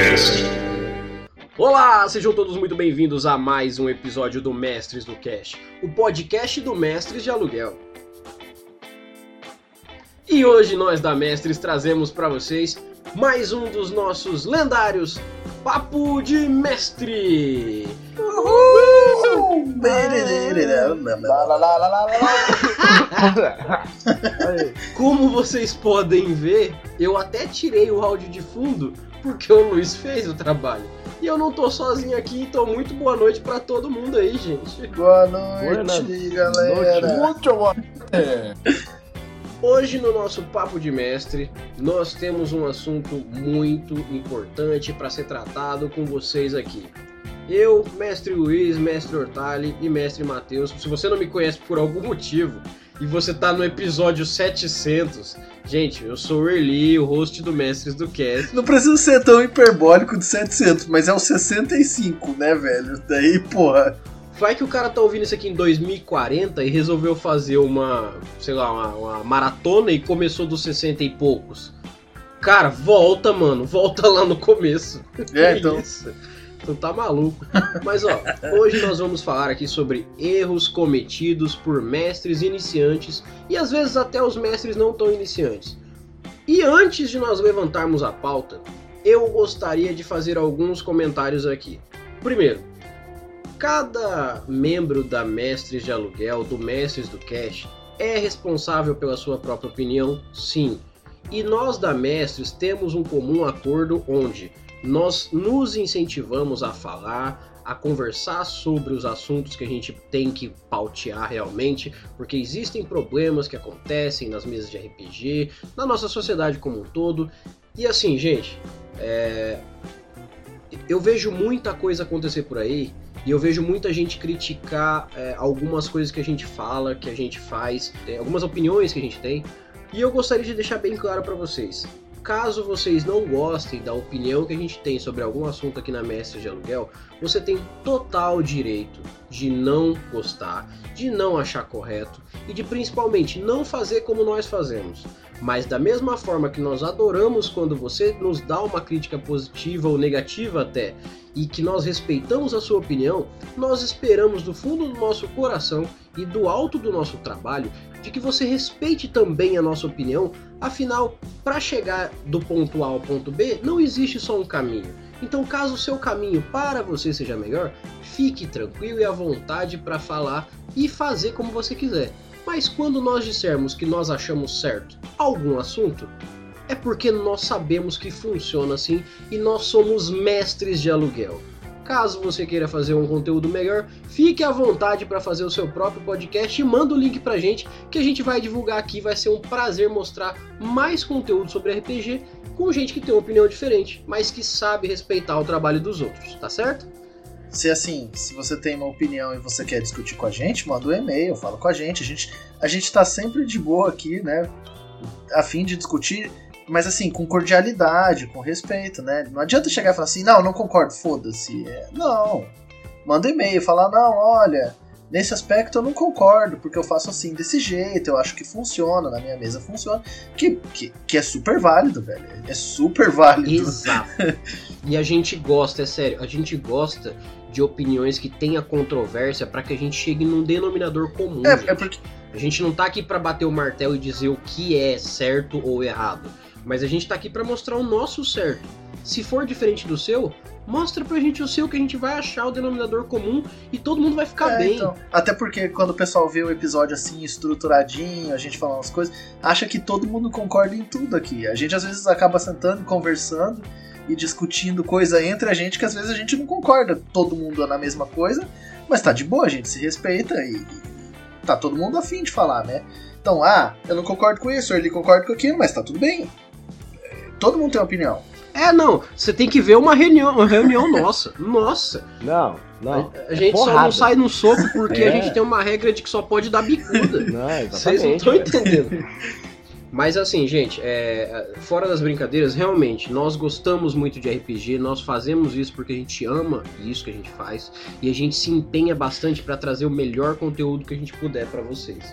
Cast. Olá, sejam todos muito bem-vindos a mais um episódio do Mestres do Cash, o podcast do Mestres de Aluguel. E hoje nós da Mestres trazemos para vocês mais um dos nossos lendários Papo de Mestre. Como vocês podem ver, eu até tirei o áudio de fundo porque o Luiz fez o trabalho. E eu não tô sozinho aqui, então muito boa noite pra todo mundo aí, gente. Boa noite, galera. Muito bom. Hoje no nosso Papo de Mestre, nós temos um assunto muito importante para ser tratado com vocês aqui. Eu, Mestre Luiz, Mestre Hortali e Mestre Matheus, se você não me conhece por algum motivo e você tá no episódio 700, gente, eu sou o Erli, o host do Mestres do Cast. Não precisa ser tão hiperbólico de 700, mas é o 65, né, velho? Daí, porra. Vai que o cara tá ouvindo isso aqui em 2040 e resolveu fazer uma, sei lá, uma, uma maratona e começou dos 60 e poucos. Cara, volta, mano, volta lá no começo. É, então. isso? Tu tá maluco. Mas ó, hoje nós vamos falar aqui sobre erros cometidos por mestres iniciantes e às vezes até os mestres não tão iniciantes. E antes de nós levantarmos a pauta, eu gostaria de fazer alguns comentários aqui. Primeiro, cada membro da Mestres de Aluguel, do Mestres do Cash, é responsável pela sua própria opinião, sim. E nós da Mestres temos um comum acordo onde nós nos incentivamos a falar, a conversar sobre os assuntos que a gente tem que pautear realmente, porque existem problemas que acontecem nas mesas de RPG, na nossa sociedade como um todo. E assim, gente, é, eu vejo muita coisa acontecer por aí e eu vejo muita gente criticar é, algumas coisas que a gente fala, que a gente faz, tem algumas opiniões que a gente tem. E eu gostaria de deixar bem claro para vocês. Caso vocês não gostem da opinião que a gente tem sobre algum assunto aqui na Mestre de Aluguel, você tem total direito de não gostar, de não achar correto e de principalmente não fazer como nós fazemos. Mas da mesma forma que nós adoramos quando você nos dá uma crítica positiva ou negativa até, e que nós respeitamos a sua opinião, nós esperamos do fundo do nosso coração e do alto do nosso trabalho de que você respeite também a nossa opinião, afinal, para chegar do ponto A ao ponto B, não existe só um caminho. Então, caso o seu caminho para você seja melhor, fique tranquilo e à vontade para falar e fazer como você quiser. Mas quando nós dissermos que nós achamos certo algum assunto, é porque nós sabemos que funciona assim e nós somos mestres de aluguel. Caso você queira fazer um conteúdo melhor, fique à vontade para fazer o seu próprio podcast e manda o link pra gente que a gente vai divulgar aqui. Vai ser um prazer mostrar mais conteúdo sobre RPG com gente que tem uma opinião diferente, mas que sabe respeitar o trabalho dos outros, tá certo? Se assim, se você tem uma opinião e você quer discutir com a gente, manda um e-mail, fala com a gente. A gente, a gente tá sempre de boa aqui, né? A fim de discutir, mas assim, com cordialidade, com respeito, né? Não adianta chegar e falar assim, não, não concordo, foda-se. É, não. Manda um e-mail, falar, não, olha, nesse aspecto eu não concordo, porque eu faço assim desse jeito, eu acho que funciona, na minha mesa funciona. Que, que, que é super válido, velho. É super válido. Exato. e a gente gosta, é sério, a gente gosta de opiniões que tenha controvérsia para que a gente chegue num denominador comum. É, gente. é porque A gente não tá aqui para bater o martelo e dizer o que é certo ou errado, mas a gente tá aqui para mostrar o nosso certo. Se for diferente do seu, mostra pra gente o seu que a gente vai achar o denominador comum e todo mundo vai ficar É, bem. então. Até porque quando o pessoal vê o episódio assim, estruturadinho, a gente falando as coisas, acha que todo mundo concorda em tudo aqui. A gente às vezes acaba sentando, conversando e discutindo coisa entre a gente que às vezes a gente não concorda todo mundo na mesma coisa, mas tá de boa, a gente se respeita e, e tá todo mundo afim de falar, né? Então, ah, eu não concordo com isso, ele concorda com aquilo, mas tá tudo bem. É, Todo mundo tem uma opinião. É, não, você tem que ver uma reunião, uma reunião nossa. Nossa, Não, não. a gente só não porrada. sai no soco porque a É. gente tem uma regra de que só pode dar bicuda. Não, Vocês não estão entendendo. Mas assim, gente, é, fora das brincadeiras, realmente, nós gostamos muito de RPG, nós fazemos isso porque a gente ama isso que a gente faz e a gente se empenha bastante para trazer o melhor conteúdo que a gente puder para vocês.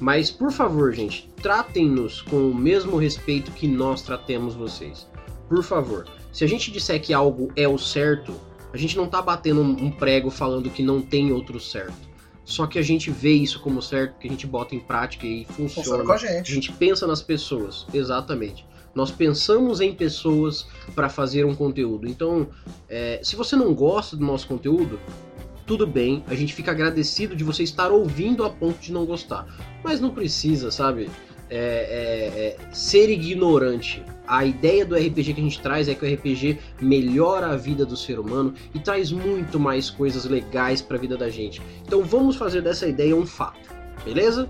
Mas, por favor, gente, tratem-nos com o mesmo respeito que nós tratemos vocês. Por favor. Se a gente disser que algo é o certo, a gente não tá batendo um prego falando que não tem outro certo. Só que a gente vê isso como certo, que a gente bota em prática e funciona. Funciona com a gente. A gente pensa nas pessoas, exatamente. Nós pensamos em pessoas para fazer um conteúdo. Então, é, se você não gosta do nosso conteúdo, tudo bem, a gente fica agradecido de você estar ouvindo a ponto de não gostar. Mas não precisa, sabe? É, é, é, ser ignorante. A ideia do RPG que a gente traz é que o RPG melhora a vida do ser humano e traz muito mais coisas legais para a vida da gente. Então vamos fazer dessa ideia um fato, beleza?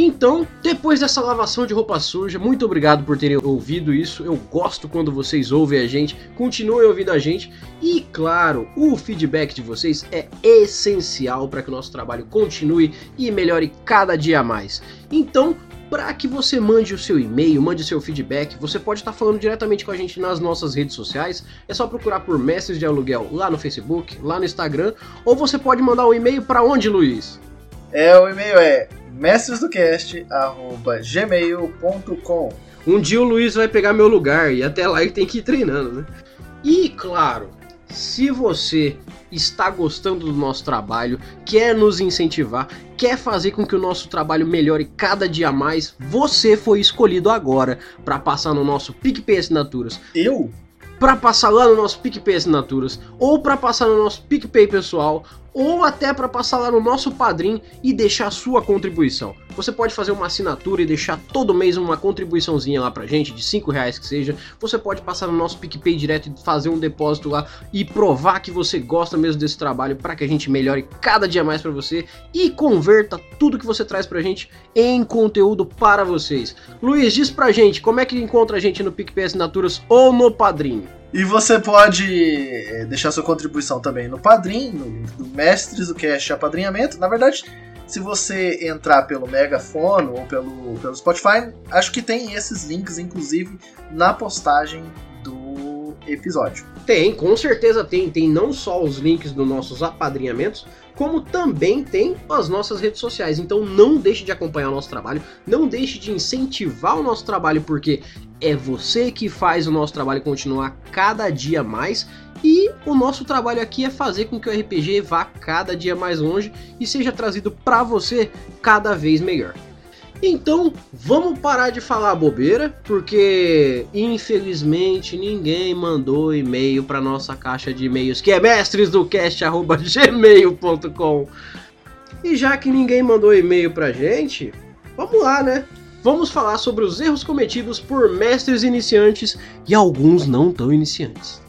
Então, depois dessa lavação de roupa suja, muito obrigado por terem ouvido isso. Eu gosto quando vocês ouvem a gente, continuem ouvindo a gente. E claro, o feedback de vocês é essencial para que o nosso trabalho continue e melhore cada dia mais. Então, para que você mande o seu e-mail, mande o seu feedback, você pode estar falando diretamente com a gente nas nossas redes sociais. É só procurar por Mestres de Aluguel lá no Facebook, lá no Instagram, ou você pode mandar um e-mail para onde, Luiz? É, o e-mail é mestresdocast@gmail.com. Um dia o Luiz vai pegar meu lugar e até lá ele tem que ir treinando, né? E claro, se você está gostando do nosso trabalho, quer nos incentivar, quer fazer com que o nosso trabalho melhore cada dia mais, você foi escolhido agora para passar no nosso PicPay Assinaturas. Eu? Para passar lá no nosso PicPay Assinaturas, ou para passar no nosso PicPay pessoal, ou até para passar lá no nosso padrinho e deixar sua contribuição. Você pode fazer uma assinatura e deixar todo mês uma contribuiçãozinha lá pra gente, de 5 reais que seja. Você pode passar no nosso PicPay direto e fazer um depósito lá e provar que você gosta mesmo desse trabalho para que a gente melhore cada dia mais para você e converta tudo que você traz pra gente em conteúdo para vocês. Luiz, diz pra gente como é que encontra a gente no PicPay Assinaturas ou no Padrinho. E você pode eh, deixar sua contribuição também no Padrim, no link do Mestres do Cast Apadrinhamento. Na verdade, se você entrar pelo Megafono ou pelo, pelo Spotify, acho que tem esses links, inclusive, na postagem do episódio. Tem, com certeza tem. Tem não só os links dos nossos apadrinhamentos, como também tem as nossas redes sociais. Então não deixe de acompanhar o nosso trabalho, não deixe de incentivar o nosso trabalho, porque é você que faz o nosso trabalho continuar cada dia mais. E o nosso trabalho aqui é fazer com que o RPG vá cada dia mais longe e seja trazido para você cada vez melhor. Então, vamos parar de falar bobeira, porque infelizmente ninguém mandou e-mail para nossa caixa de e-mails, que é mestresdocast@gmail.com. E já que ninguém mandou e-mail pra gente, vamos lá, né? Vamos falar sobre os erros cometidos por mestres iniciantes e alguns não tão iniciantes.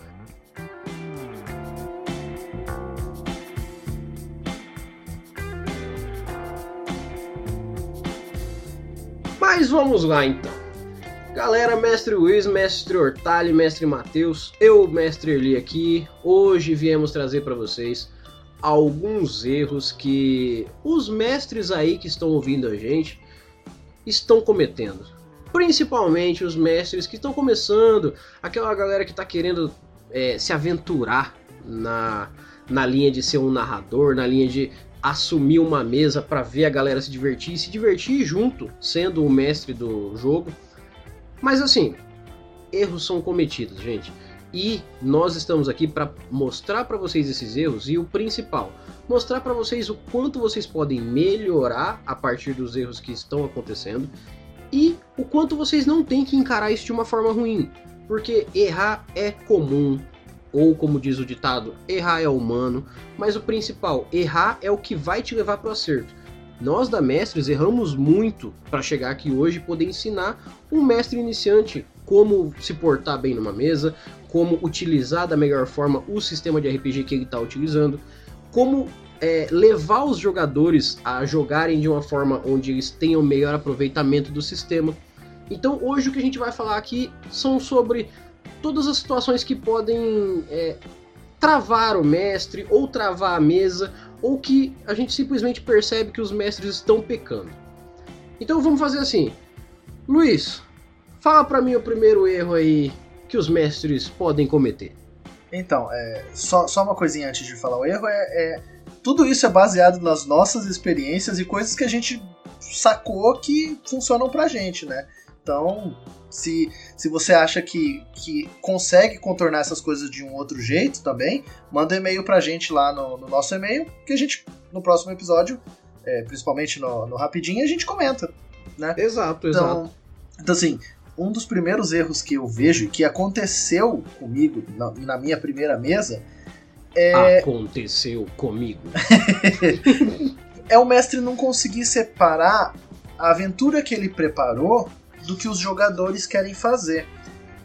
Mas vamos lá então. Galera, mestre Luiz, mestre Hortali, mestre Matheus, eu, mestre Eli aqui. Hoje viemos trazer para vocês alguns erros que os mestres aí que estão ouvindo a gente estão cometendo. Principalmente os mestres que estão começando, aquela galera que está querendo é, se aventurar na, na linha de ser um narrador, na linha de assumir uma mesa para ver a galera se divertir e se divertir junto, sendo o mestre do jogo. Mas assim, erros são cometidos, gente. E nós estamos aqui para mostrar para vocês esses erros e o principal, mostrar para vocês o quanto vocês podem melhorar a partir dos erros que estão acontecendo e o quanto vocês não têm que encarar isso de uma forma ruim, porque errar é comum, ou como diz o ditado, errar é humano, mas o principal, errar é o que vai te levar para o acerto. Nós da Mestres erramos muito para chegar aqui hoje e poder ensinar um mestre iniciante como se portar bem numa mesa, como utilizar da melhor forma o sistema de RPG que ele está utilizando, como é, levar os jogadores a jogarem de uma forma onde eles tenham melhor aproveitamento do sistema. Então hoje o que a gente vai falar aqui são sobre todas as situações que podem é, travar o mestre ou travar a mesa, ou que a gente simplesmente percebe que os mestres estão pecando. Então vamos fazer assim. Luiz, fala para mim o primeiro erro aí que os mestres podem cometer. Então, é, só, só uma coisinha antes de falar o erro, é, é, tudo isso é baseado nas nossas experiências e coisas que a gente sacou que funcionam pra gente, né? Então, se, se você acha que, que consegue contornar essas coisas de um outro jeito também, manda um e-mail pra gente lá no, no nosso e-mail, que a gente, no próximo episódio, é, principalmente no, no Rapidinho, a gente comenta. Né? Exato, Então, exato. então, assim, um dos primeiros erros que eu vejo e que aconteceu comigo na, na minha primeira mesa é, Aconteceu comigo. é o mestre não conseguir separar a aventura que ele preparou do que os jogadores querem fazer.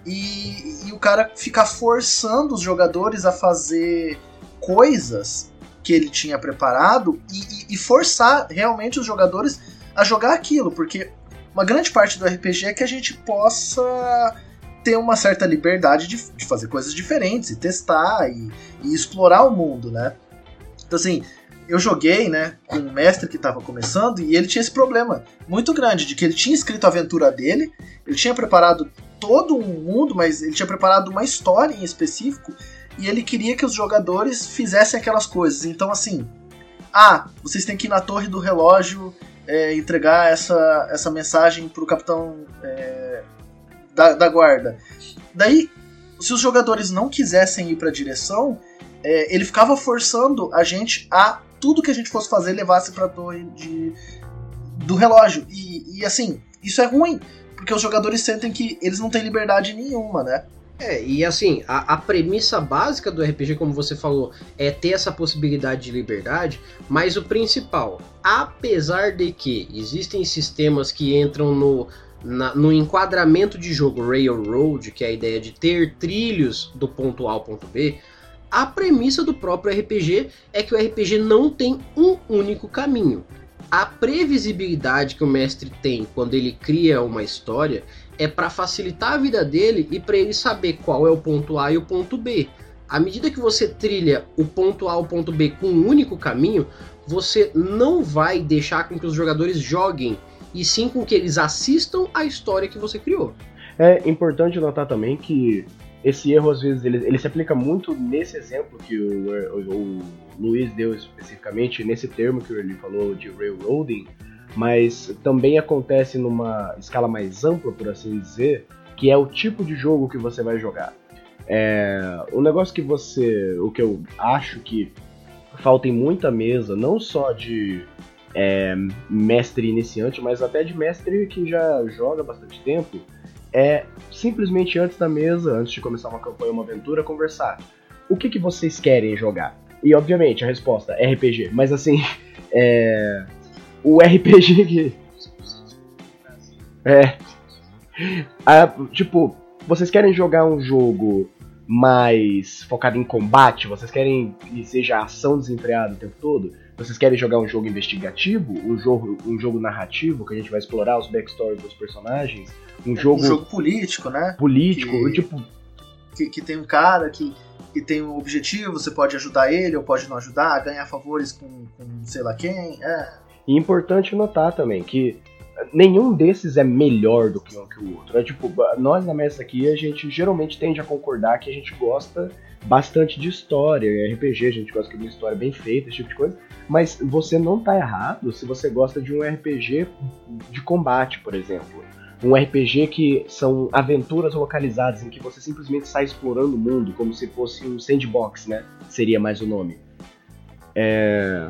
E, e o cara ficar forçando os jogadores a fazer coisas que ele tinha preparado e, e- e forçar realmente os jogadores a jogar aquilo, porque uma grande parte do RPG é que a gente possa ter uma certa liberdade de, de fazer coisas diferentes e testar e, e explorar o mundo, né? Então assim, eu joguei, né, com um mestre que estava começando e ele tinha esse problema muito grande de que ele tinha escrito a aventura dele, ele tinha preparado todo um mundo, mas ele tinha preparado uma história em específico e ele queria que os jogadores fizessem aquelas coisas. Então, assim, ah, vocês têm que ir na torre do relógio é, entregar essa, essa mensagem pro capitão é, da, da guarda. Daí, se os jogadores não quisessem ir pra direção, é, ele ficava forçando a gente a tudo que a gente fosse fazer levasse pra torre de, do relógio. E, e assim, isso é ruim, porque os jogadores sentem que eles não têm liberdade nenhuma, né? É, e assim, a, a premissa básica do RPG, como você falou, é ter essa possibilidade de liberdade, mas o principal, apesar de que existem sistemas que entram no, na- no enquadramento de jogo Railroad, que é a ideia de ter trilhos do ponto A ao ponto B, a premissa do próprio RPG é que o RPG não tem um único caminho. A previsibilidade que o mestre tem quando ele cria uma história é para facilitar a vida dele e para ele saber qual é o ponto A e o ponto B. À medida que você trilha o ponto A ao ponto B com um único caminho, você não vai deixar com que os jogadores joguem, e sim com que eles assistam a história que você criou. É importante notar também que esse erro, às vezes, ele, ele se aplica muito nesse exemplo que o, o- o Luiz deu especificamente, nesse termo que ele falou de railroading, mas também acontece numa escala mais ampla, por assim dizer, que é o tipo de jogo que você vai jogar. É, o negócio que você. O que eu acho que falta em muita mesa, não só de é, mestre iniciante, mas até de mestre que já joga bastante tempo, é simplesmente antes da mesa, antes de começar uma campanha uma aventura, conversar. O que, que vocês querem jogar? E obviamente a resposta é RPG, mas assim, é. O RPG que. É. Ah, tipo, vocês querem jogar um jogo mais focado em combate? Vocês querem que seja ação desenfreada o tempo todo? Vocês querem jogar um jogo investigativo? Um jogo, um jogo narrativo que a gente vai explorar os backstories dos personagens? Um jogo, Um jogo político, né? político? que- Tipo, que, que tem um cara que, que tem um objetivo, você pode ajudar ele ou pode não ajudar, ganhar favores com, com sei lá quem. É, E é importante notar também que nenhum desses é melhor do que um que o outro. É tipo, nós na mesa aqui, a gente geralmente tende a concordar que a gente gosta bastante de história, RPG, a gente gosta de uma história bem feita, esse tipo de coisa. Mas você não tá errado se você gosta de um RPG de combate, por exemplo. Um RPG que são aventuras localizadas em que você simplesmente sai explorando o mundo como se fosse um sandbox, né? Seria mais o nome. É...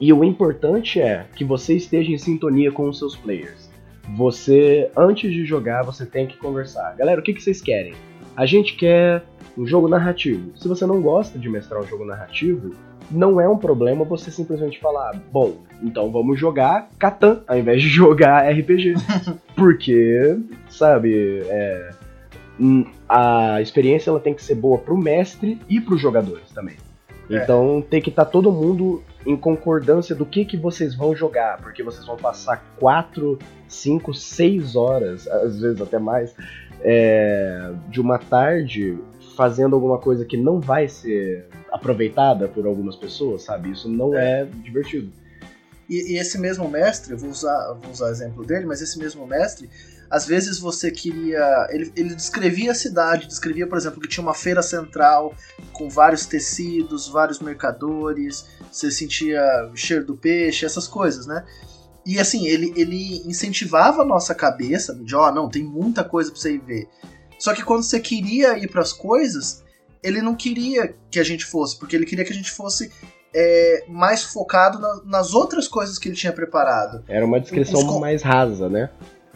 E o importante é que você esteja em sintonia com os seus players. Você, antes de jogar, você tem que conversar. Galera, o que, que vocês querem? A gente quer um jogo narrativo. Se você não gosta de mestrar um jogo narrativo, não é um problema você simplesmente falar, bom, então vamos jogar Catan ao invés de jogar RPG. Porque, sabe, é, hum, a experiência ela tem que ser boa pro mestre e pros jogadores também. É. Então tem que estar todo mundo em concordância do que, que vocês vão jogar, porque vocês vão passar 4, 5, 6 horas, às vezes até mais, é, de uma tarde fazendo alguma coisa que não vai ser aproveitada por algumas pessoas, sabe? Isso não é, divertido. E, e esse mesmo mestre, eu vou usar, vou usar o exemplo dele, mas esse mesmo mestre, às vezes você queria. Ele, ele descrevia a cidade, descrevia, por exemplo, que tinha uma feira central com vários tecidos, vários mercadores, você sentia o cheiro do peixe, essas coisas, né? E assim, ele, ele incentivava a nossa cabeça de, ó, oh, não, tem muita coisa pra você ir ver. Só que quando você queria ir para as coisas, ele não queria que a gente fosse, porque ele queria que a gente fosse é, mais focado na, nas outras coisas que ele tinha preparado. Era uma descrição mais rasa, né?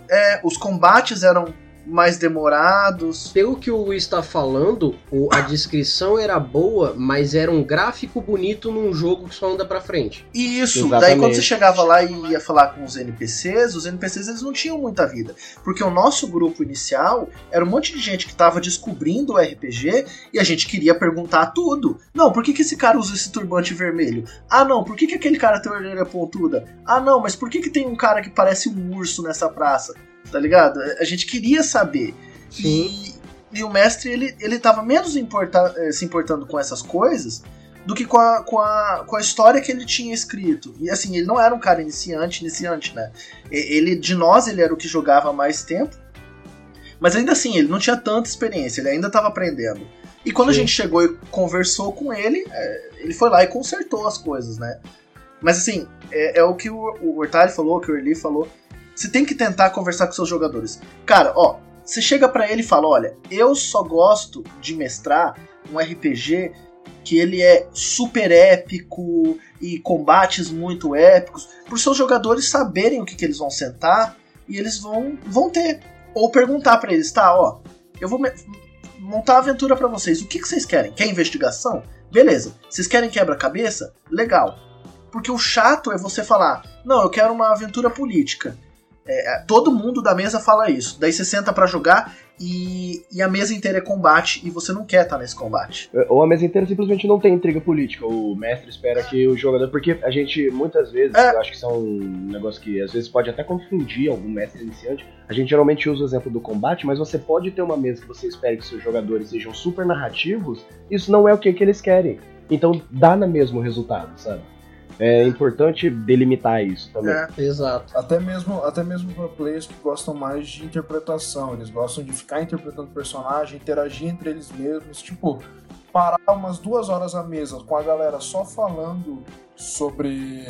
É, os combates eram mais demorados. Pelo que o Luiz está falando, a descrição era boa, mas era um gráfico bonito num jogo que só anda pra frente. Isso, Exatamente. daí quando você chegava lá e ia falar com os NPCs, os NPCs eles não tinham muita vida. Porque o nosso grupo inicial era um monte de gente que tava descobrindo o RPG e a gente queria perguntar tudo. Não, por que, que esse cara usa esse turbante vermelho? Ah, não, por que, que aquele cara tem orelha pontuda? Ah, não, mas por que, que tem um cara que parece um urso nessa praça? Tá ligado? A gente queria saber. Sim. E, e o mestre, ele, ele tava menos importa, eh, se importando com essas coisas do que com a, com, a, com a história que ele tinha escrito. E assim, ele não era um cara iniciante, iniciante, né? Ele, de nós, ele era o que jogava mais tempo. Mas ainda assim, ele não tinha tanta experiência, ele ainda estava aprendendo. E quando Sim. a gente chegou e conversou com ele, é, ele foi lá e consertou as coisas, né? Mas assim, é, é o que o, o falou, o que o Erli falou. Você tem que tentar conversar com seus jogadores. Cara, ó, você chega para ele e fala: olha, eu só gosto de mestrar um RPG que ele é super épico e combates muito épicos, para os seus jogadores saberem o que, que eles vão sentar e eles vão, vão ter. Ou perguntar para eles, tá, ó, eu vou montar a aventura para vocês. O que, que vocês querem? Quer investigação? Beleza. Vocês querem quebra-cabeça? Legal. Porque o chato é você falar, não, eu quero uma aventura política. É, é, todo mundo da mesa fala isso. Daí você senta para jogar e, e, a mesa inteira é combate e você não quer estar tá nesse combate. É, ou a mesa inteira simplesmente não tem intriga política. O mestre espera que o jogador. Porque a gente, muitas vezes, é. eu acho que isso é um negócio que às vezes pode até confundir algum mestre iniciante. A gente geralmente usa o exemplo do combate, mas você pode ter uma mesa que você espera que seus jogadores sejam super narrativos. Isso não é o que, que eles querem. Então dá no mesmo resultado, sabe? É importante delimitar isso também. É, exato. Até mesmo, até mesmo para players que gostam mais de interpretação, eles gostam de ficar interpretando personagem, interagir entre eles mesmos, tipo, parar umas duas horas à mesa com a galera só falando sobre,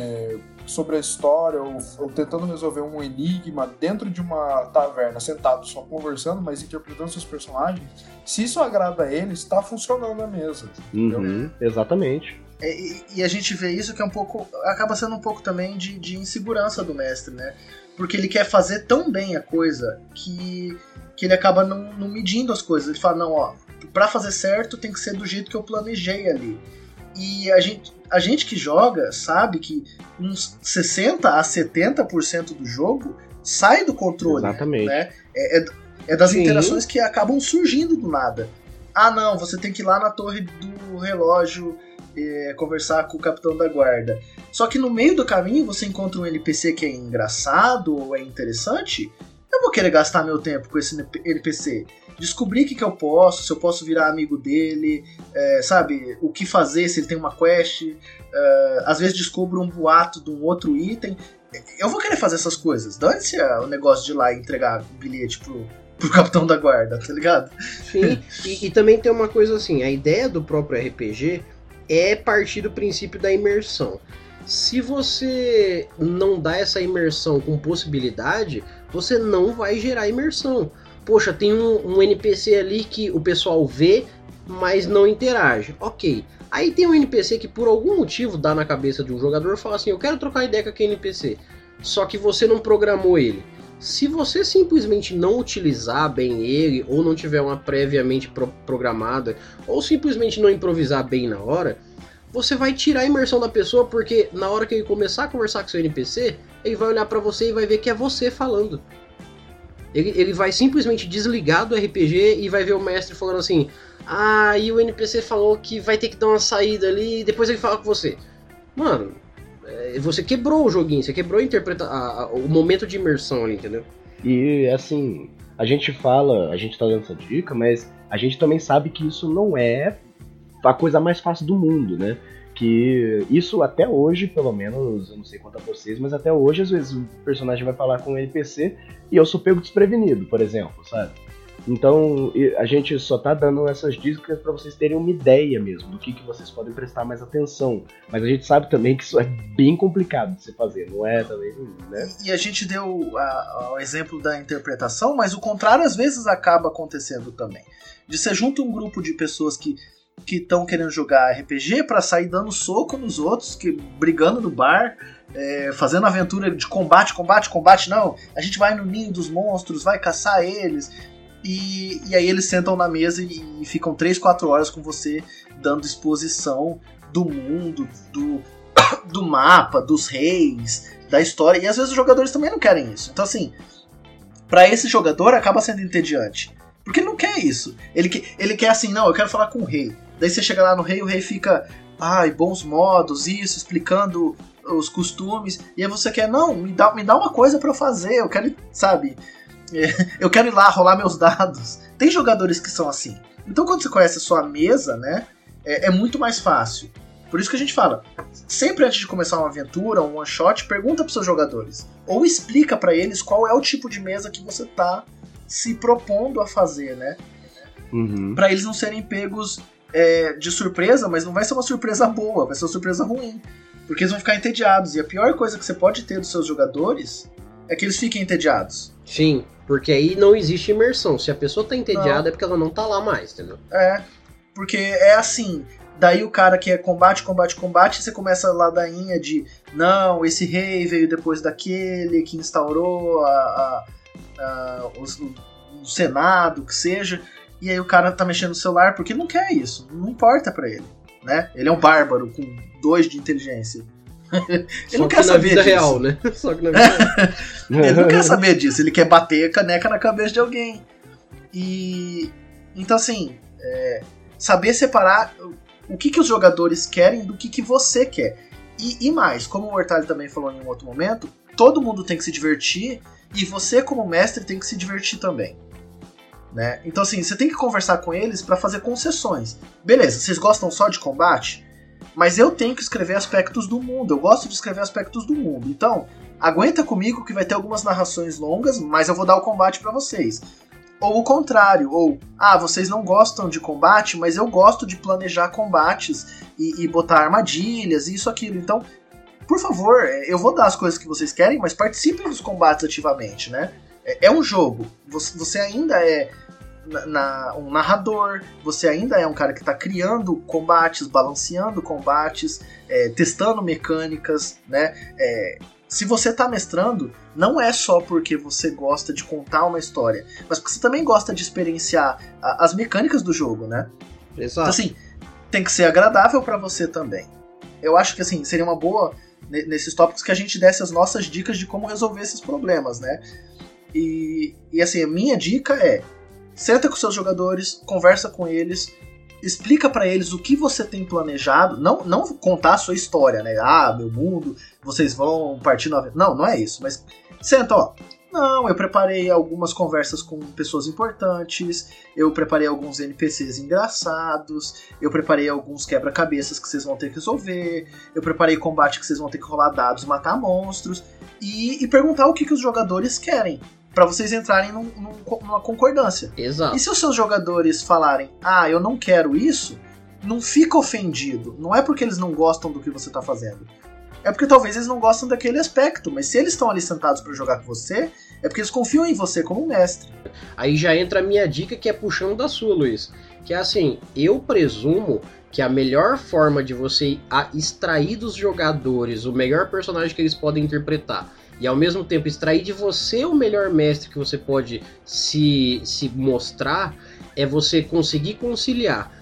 sobre a história ou, ou, tentando resolver um enigma dentro de uma taverna, sentado só conversando, mas interpretando seus personagens, se isso agrada a eles, está funcionando a mesa. Uhum, exatamente. É, e, e, a gente vê isso que é um pouco. acaba sendo um pouco também de, de insegurança do mestre, né? Porque ele quer fazer tão bem a coisa que, que ele acaba não, não medindo as coisas. Ele fala, não, ó, pra fazer certo tem que ser do jeito que eu planejei ali. E a gente, a gente que joga sabe que uns 60 a 70% do jogo sai do controle. Exatamente. Né? É, é, é das Sim. interações que acabam surgindo do nada. Ah, não, você tem que ir lá na torre do relógio é, conversar com o capitão da guarda. Só que no meio do caminho você encontra um NPC que é engraçado ou é interessante. Eu vou querer gastar meu tempo com esse NPC. Descobrir o que, que eu posso, se eu posso virar amigo dele, é, sabe? O que fazer se ele tem uma quest. É, às vezes descubro um boato de um outro item. Eu vou querer fazer essas coisas. Dane-se o negócio de ir lá e entregar bilhete pro, pro capitão da guarda, tá ligado? Sim, e, e, também tem uma coisa assim, a ideia do próprio RPG é partir do princípio da imersão. Se você não dá essa imersão com possibilidade, você não vai gerar imersão. Poxa, tem um, um NPC ali que o pessoal vê, mas não interage. Ok. Aí tem um NPC que por algum motivo dá na cabeça de um jogador e fala assim: Eu quero trocar ideia com aquele NPC. Só que você não programou ele. Se você simplesmente não utilizar bem ele, ou não tiver uma previamente pro programada, ou simplesmente não improvisar bem na hora, você vai tirar a imersão da pessoa, porque na hora que ele começar a conversar com seu NPC, ele vai olhar para você e vai ver que é você falando. Ele, ele vai simplesmente desligar do RPG e vai ver o mestre falando assim: Ah, e o NPC falou que vai ter que dar uma saída ali e depois ele fala com você. Mano, você quebrou o joguinho, você quebrou a interpreta a, a, o momento de imersão ali, entendeu? E assim, a gente fala, a gente tá dando essa dica, mas a gente também sabe que isso não é a coisa mais fácil do mundo, né? Que isso até hoje, pelo menos, eu não sei quanto a vocês, mas até hoje, às vezes, o personagem vai falar com um NPC e eu sou pego desprevenido, por exemplo, sabe? Então a gente só tá dando essas dicas para vocês terem uma ideia mesmo do que, que vocês podem prestar mais atenção. Mas a gente sabe também que isso é bem complicado de se fazer, não é também, né? E a gente deu o exemplo da interpretação, mas o contrário às vezes acaba acontecendo também. De ser junto um grupo de pessoas que que estão querendo jogar RPG para sair dando soco nos outros, que brigando no bar, é, fazendo aventura de combate, combate, combate. Não, a gente vai no ninho dos monstros, vai caçar eles. E, e aí eles sentam na mesa e, e ficam 3, 4 horas com você dando exposição do mundo, do, do mapa, dos reis, da história. E às vezes os jogadores também não querem isso. Então, assim, para esse jogador acaba sendo entediante. Porque ele não quer isso. Ele, ele quer assim, não, eu quero falar com o rei. Daí você chega lá no rei, o rei fica, ai, bons modos, isso, explicando os costumes. E aí você quer, não, me dá, me dá uma coisa para eu fazer, eu quero, sabe? Eu quero ir lá rolar meus dados. Tem jogadores que são assim. Então quando você conhece a sua mesa, né, é, é muito mais fácil. Por isso que a gente fala, sempre antes de começar uma aventura, um one shot, pergunta para seus jogadores ou explica para eles qual é o tipo de mesa que você tá se propondo a fazer, né? Uhum. Para eles não serem pegos é, de surpresa, mas não vai ser uma surpresa boa, vai ser uma surpresa ruim. Porque eles vão ficar entediados. E a pior coisa que você pode ter dos seus jogadores é que eles fiquem entediados. Sim, porque aí não existe imersão. Se a pessoa tá entediada Não. é porque ela não tá lá mais, entendeu? É, porque é assim. Daí o cara que é combate, combate, combate, você começa a ladainha de não, esse rei veio depois daquele que instaurou a, a- a- os- o, o Senado, que seja. E aí o cara tá mexendo no celular porque não quer isso. Não importa pra ele. Né? Ele é um bárbaro com dois de inteligência. Ele Só não que quer na saber vida disso. real, né? Só que na vida real. Ele não quer saber disso, ele quer bater caneca na cabeça de alguém. E. Então, assim, é, saber separar o que, que os jogadores querem do que, que você quer. E, e mais, como o Hortali também falou em um outro momento, todo mundo tem que se divertir e você, como mestre, tem que se divertir também. Né? Então, assim, você tem que conversar com eles para fazer concessões. Beleza, vocês gostam só de combate? Mas eu tenho que escrever aspectos do mundo. Eu gosto de escrever aspectos do mundo. Então, aguenta comigo que vai ter algumas narrações longas, mas eu vou dar o combate pra vocês. Ou o contrário, ou ah, vocês não gostam de combate, mas eu gosto de planejar combates e, e botar armadilhas, isso, aquilo. Então, por favor, é, eu vou dar as coisas que vocês querem, mas participem dos combates ativamente, né? É, é um jogo. Você ainda é na- na- um narrador, você ainda é um cara que está criando combates, balanceando combates, é, testando mecânicas, né? É, se você tá mestrando, não é só porque você gosta de contar uma história, mas porque você também gosta de experienciar a- as mecânicas do jogo, né? Então, Exato. assim, tem que ser agradável pra você também. Eu acho que, assim, seria uma boa, ne- nesses tópicos, que a gente desse as nossas dicas de como resolver esses problemas, né? E, e assim, a minha dica é: senta com seus jogadores, conversa com eles, explica pra eles o que você tem planejado. Não, não contar a sua história, né? Ah, meu mundo, vocês vão partir no avião. Não, não é isso. Mas senta, ó. Não, eu preparei algumas conversas com pessoas importantes, eu preparei alguns NPCs engraçados, eu preparei alguns quebra-cabeças que vocês vão ter que resolver, eu preparei combate que vocês vão ter que rolar dados, matar monstros, e, e perguntar o que, que os jogadores querem, pra vocês entrarem num- num- numa concordância. Exato. E se os seus jogadores falarem, ah, eu não quero isso, não fica ofendido. Não é porque eles não gostam do que você tá fazendo. É porque talvez eles não gostam daquele aspecto, mas se eles estão ali sentados pra jogar com você, é porque eles confiam em você como mestre. Aí já entra a minha dica que é puxando da sua, Luiz. Que é assim, eu presumo que a melhor forma de você extrair dos jogadores o melhor personagem que eles podem interpretar e ao mesmo tempo extrair de você o melhor mestre que você pode se, se mostrar é você conseguir conciliar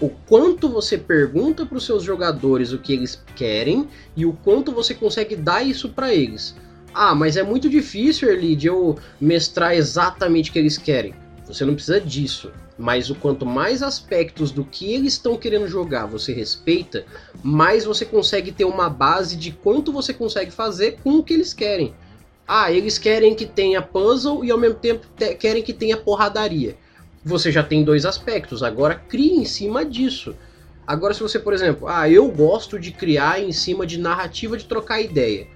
o quanto você pergunta para os seus jogadores o que eles querem e o quanto você consegue dar isso para eles. Ah, mas é muito difícil, Erli, de eu mestrar exatamente o que eles querem. Você não precisa disso. Mas o quanto mais aspectos do que eles estão querendo jogar você respeita, mais você consegue ter uma base de quanto você consegue fazer com o que eles querem. Ah, eles querem que tenha puzzle e ao mesmo tempo te- querem que tenha porradaria. Você já tem dois aspectos, agora crie em cima disso. Agora, se você, por exemplo, ah, eu gosto de criar em cima de narrativa de trocar ideia.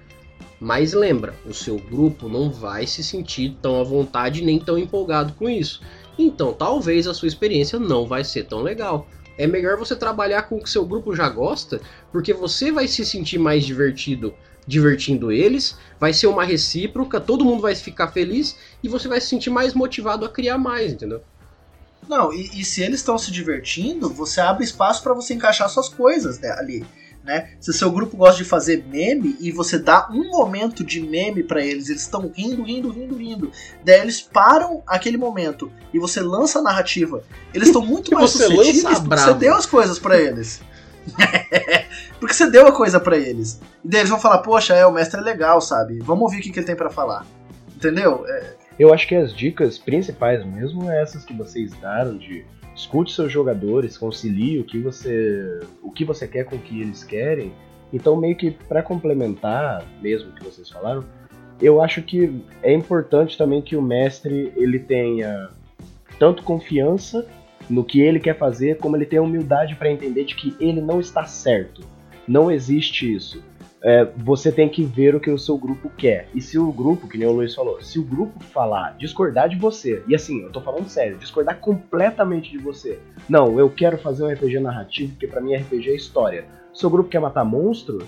Mas lembra, o seu grupo não vai se sentir tão à vontade nem tão empolgado com isso. Então talvez a sua experiência não vai ser tão legal. É melhor você trabalhar com o que seu grupo já gosta, porque você vai se sentir mais divertido divertindo eles, vai ser uma recíproca, todo mundo vai ficar feliz e você vai se sentir mais motivado a criar mais, entendeu? Não, e, e se eles estão se divertindo, você abre espaço para você encaixar suas coisas né, ali né? Se o seu grupo gosta de fazer meme e você dá um momento de meme para eles, eles estão rindo, rindo, rindo, rindo. Daí eles param aquele momento e você lança a narrativa. Eles estão muito mais suscetíveis porque você deu as coisas para eles. porque você deu a coisa para eles. E daí eles vão falar, poxa, é, o mestre é legal, sabe? Vamos ouvir o que, que ele tem para falar. Entendeu? É... Eu acho que as dicas principais mesmo é essas que vocês deram de escute seus jogadores, concilie o que você, o que você quer com o que eles querem. Então, meio que para complementar, mesmo que vocês falaram, eu acho que é importante também que o mestre ele tenha tanto confiança no que ele quer fazer, como ele tenha humildade para entender de que ele não está certo. Não existe isso é, você tem que ver o que o seu grupo quer. E se o grupo, que nem o Luiz falou, se o grupo falar, discordar de você, e assim, eu tô falando sério, discordar completamente de você. Não, eu quero fazer um RPG narrativo, porque para mim RPG é história. Seu grupo quer matar monstro,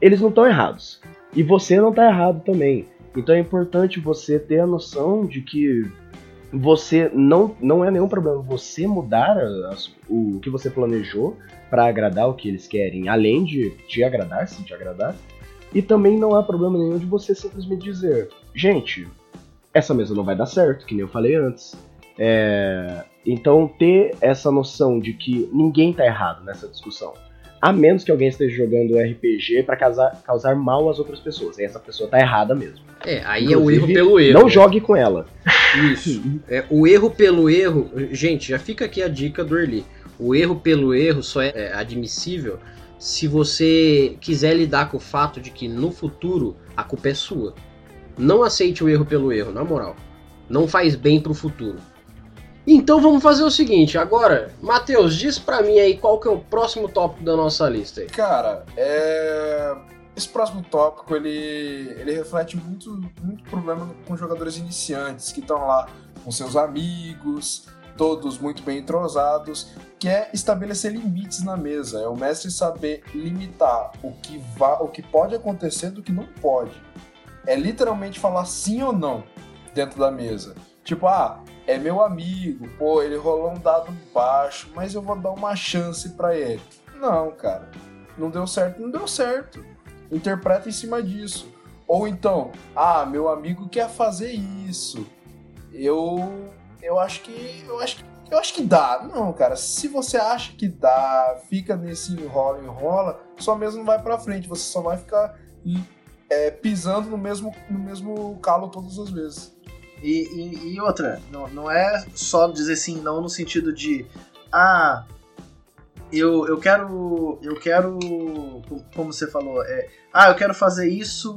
eles não estão errados. E você não tá errado também. Então é importante você ter a noção de que você não, não é nenhum problema você mudar as, o que você planejou para agradar o que eles querem, além de te agradar, se te agradar. E também não há problema nenhum de você simplesmente dizer, gente, essa mesa não vai dar certo, que nem eu falei antes. É... Então ter essa noção de que ninguém tá errado nessa discussão. A menos que alguém esteja jogando RPG para causar, causar mal às outras pessoas. E essa pessoa tá errada mesmo. É, aí Inclusive, é o erro pelo erro. Não jogue com ela. Isso. É, o erro pelo erro. Gente, já fica aqui a dica do Early. O erro pelo erro só é, é admissível se você quiser lidar com o fato de que no futuro a culpa é sua. Não aceite o erro pelo erro, na moral. Não faz bem pro futuro. Então vamos fazer o seguinte, agora, Matheus, diz pra mim aí qual que é o próximo tópico da nossa lista aí. Cara, é... esse próximo tópico, ele, ele reflete muito, muito problema com jogadores iniciantes, que estão lá com seus amigos, todos muito bem entrosados, que é estabelecer limites na mesa. É o mestre saber limitar o que, va o que pode acontecer do que não pode. É literalmente falar sim ou não dentro da mesa. Tipo, ah, é meu amigo, pô, ele rolou um dado baixo, mas eu vou dar uma chance para ele. Não, cara. Não deu certo, não deu certo. Interpreta em cima disso. Ou então, ah, meu amigo quer fazer isso. Eu eu acho que eu acho que eu acho que dá. Não, cara, se você acha que dá, fica nesse enrola enrola, só mesmo não vai para frente, você só vai ficar é, pisando no mesmo no mesmo calo todas as vezes. E, e, e, outra, não, não é só dizer sim não no sentido de ah, eu, eu quero. Eu quero. Como você falou, é, ah, eu quero fazer isso